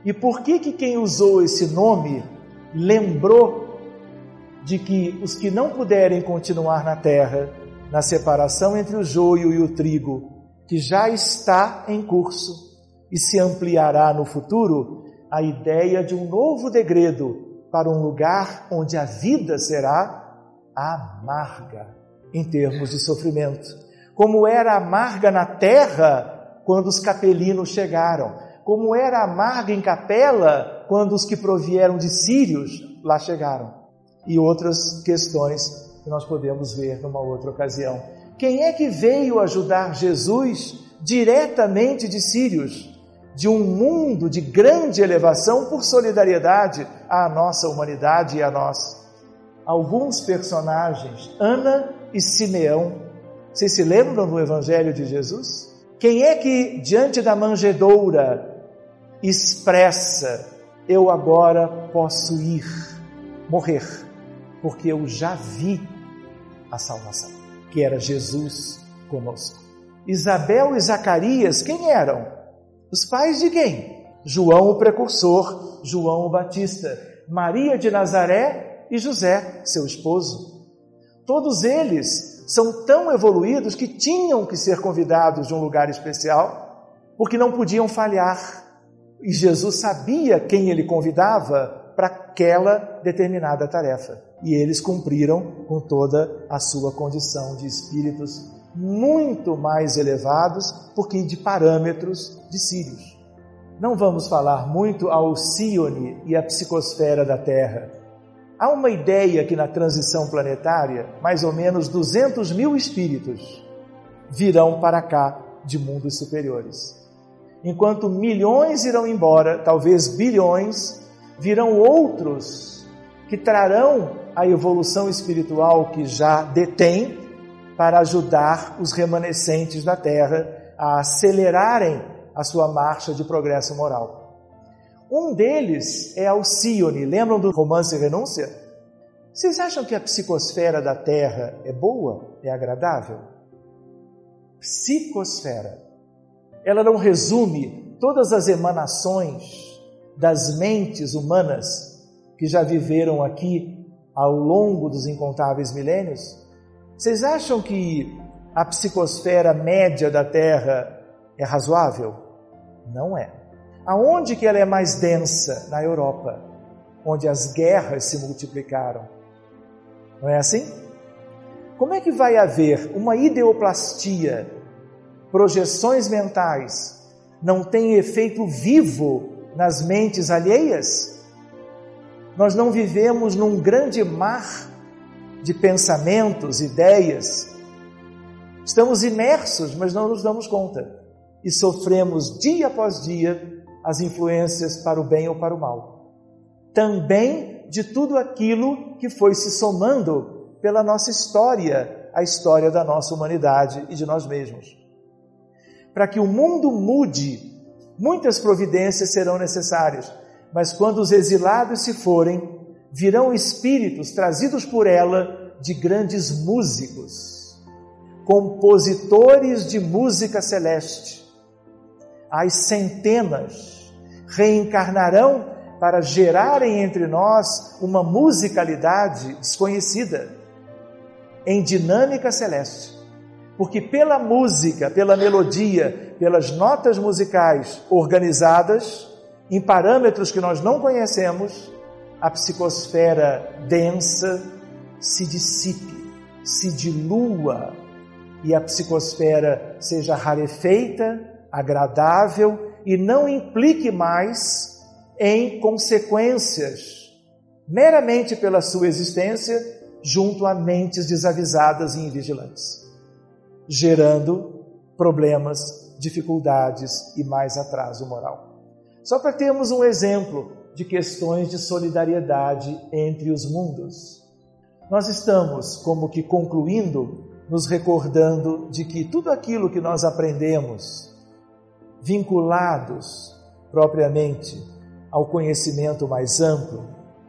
E por que que quem usou esse nome lembrou de que os que não puderem continuar na terra, na separação entre o joio e o trigo, que já está em curso, e se ampliará no futuro a ideia de um novo degredo para um lugar onde a vida será amarga em termos de sofrimento. Como era amarga na terra quando os capelinos chegaram, como era amarga em Capela quando os que provieram de Sírios lá chegaram. E outras questões que nós podemos ver numa outra ocasião. Quem é que veio ajudar Jesus diretamente de Sírios? De um mundo de grande elevação por solidariedade à nossa humanidade e a nós. Alguns personagens, Ana e Simeão, vocês se lembram do Evangelho de Jesus? Quem é que, diante da manjedoura, expressa: Eu agora posso ir, morrer, porque eu já vi a salvação, que era Jesus conosco. Isabel e Zacarias, quem eram? Os pais de quem? João o precursor, João o Batista, Maria de Nazaré e José, seu esposo. Todos eles são tão evoluídos que tinham que ser convidados de um lugar especial, porque não podiam falhar. E Jesus sabia quem ele convidava para aquela determinada tarefa. E eles cumpriram com toda a sua condição de espíritos muito mais elevados porque de parâmetros de Sírios. Não vamos falar muito ao Alcione e a psicosfera da Terra. Há uma ideia que na transição planetária, mais ou menos 200 mil espíritos virão para cá de mundos superiores. Enquanto milhões irão embora, talvez bilhões, virão outros que trarão a evolução espiritual que já detém para ajudar os remanescentes da terra a acelerarem a sua marcha de progresso moral. Um deles é Alcione, lembram do romance Renúncia? Vocês acham que a psicosfera da Terra é boa, é agradável? psicosfera. Ela não resume todas as emanações das mentes humanas que já viveram aqui ao longo dos incontáveis milênios? Vocês acham que a psicosfera média da Terra é razoável? Não é. Aonde que ela é mais densa? Na Europa, onde as guerras se multiplicaram. Não é assim? Como é que vai haver uma ideoplastia, projeções mentais, não tem efeito vivo nas mentes alheias? Nós não vivemos num grande mar de pensamentos, ideias. Estamos imersos, mas não nos damos conta. E sofremos dia após dia as influências para o bem ou para o mal. Também de tudo aquilo que foi se somando pela nossa história, a história da nossa humanidade e de nós mesmos. Para que o mundo mude, muitas providências serão necessárias, mas quando os exilados se forem, virão espíritos trazidos por ela de grandes músicos, compositores de música celeste. As centenas reencarnarão para gerarem entre nós uma musicalidade desconhecida em dinâmica celeste. Porque pela música, pela melodia, pelas notas musicais organizadas, em parâmetros que nós não conhecemos, a psicosfera densa se dissipe, se dilua e a psicosfera seja rarefeita, agradável e não implique mais em consequências meramente pela sua existência junto a mentes desavisadas e invigilantes, gerando problemas, dificuldades e mais atraso moral. Só para termos um exemplo de questões de solidariedade entre os mundos. Nós estamos, como que concluindo, nos recordando de que tudo aquilo que nós aprendemos, vinculados propriamente ao conhecimento mais amplo,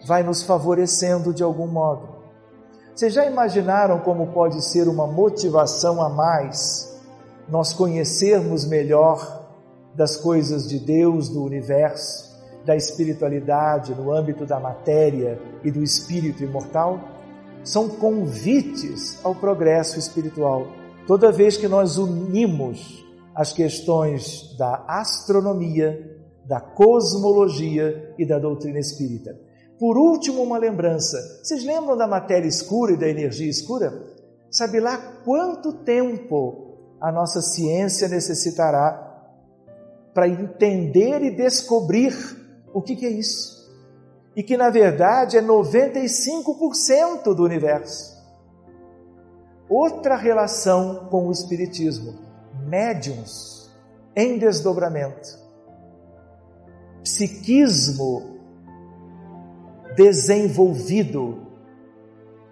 vai nos favorecendo de algum modo. Vocês já imaginaram como pode ser uma motivação a mais nós conhecermos melhor das coisas de Deus, do universo, da espiritualidade no âmbito da matéria e do espírito imortal, são convites ao progresso espiritual. Toda vez que nós unimos as questões da astronomia, da cosmologia e da doutrina espírita. Por último, uma lembrança. Vocês lembram da matéria escura e da energia escura? Sabe lá quanto tempo a nossa ciência necessitará para entender e descobrir o que, que é isso. E que na verdade é 95% do universo. Outra relação com o Espiritismo: médiums em desdobramento, psiquismo desenvolvido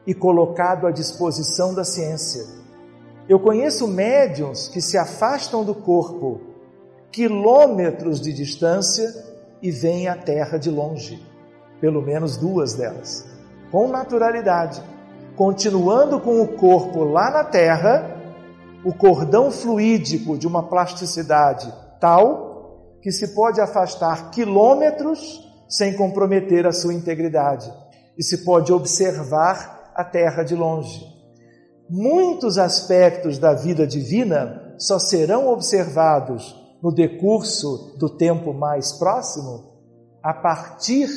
e colocado à disposição da ciência. Eu conheço médiums que se afastam do corpo quilômetros de distância e veem a terra de longe, pelo menos duas delas, com naturalidade, continuando com o corpo lá na terra, o cordão fluídico de uma plasticidade tal que se pode afastar quilômetros sem comprometer a sua integridade e se pode observar a terra de longe. Muitos aspectos da vida divina só serão observados no decurso do tempo mais próximo, a partir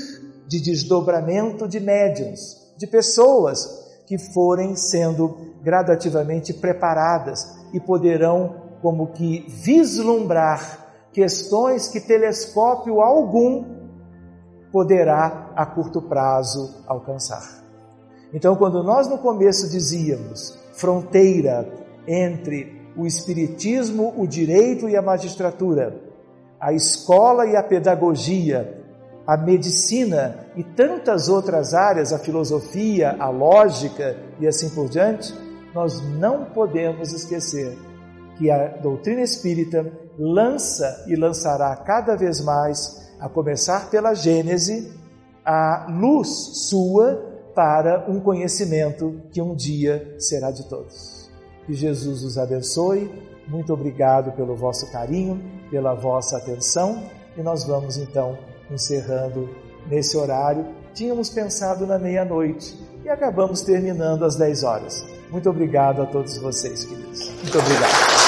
de desdobramento de médiums, de pessoas que forem sendo gradativamente preparadas e poderão, como que, vislumbrar questões que telescópio algum poderá a curto prazo alcançar. Então, quando nós no começo dizíamos fronteira entre o espiritismo, o direito e a magistratura, a escola e a pedagogia, a medicina e tantas outras áreas, a filosofia, a lógica e assim por diante, nós não podemos esquecer que a doutrina espírita lança e lançará cada vez mais, a começar pela Gênese, a luz sua para um conhecimento que um dia será de todos. Que Jesus os abençoe muito obrigado pelo vosso carinho, pela vossa atenção e nós vamos então encerrando nesse horário. Tínhamos pensado na meia-noite e acabamos terminando às 10 horas. Muito obrigado a todos vocês, queridos. Muito obrigado.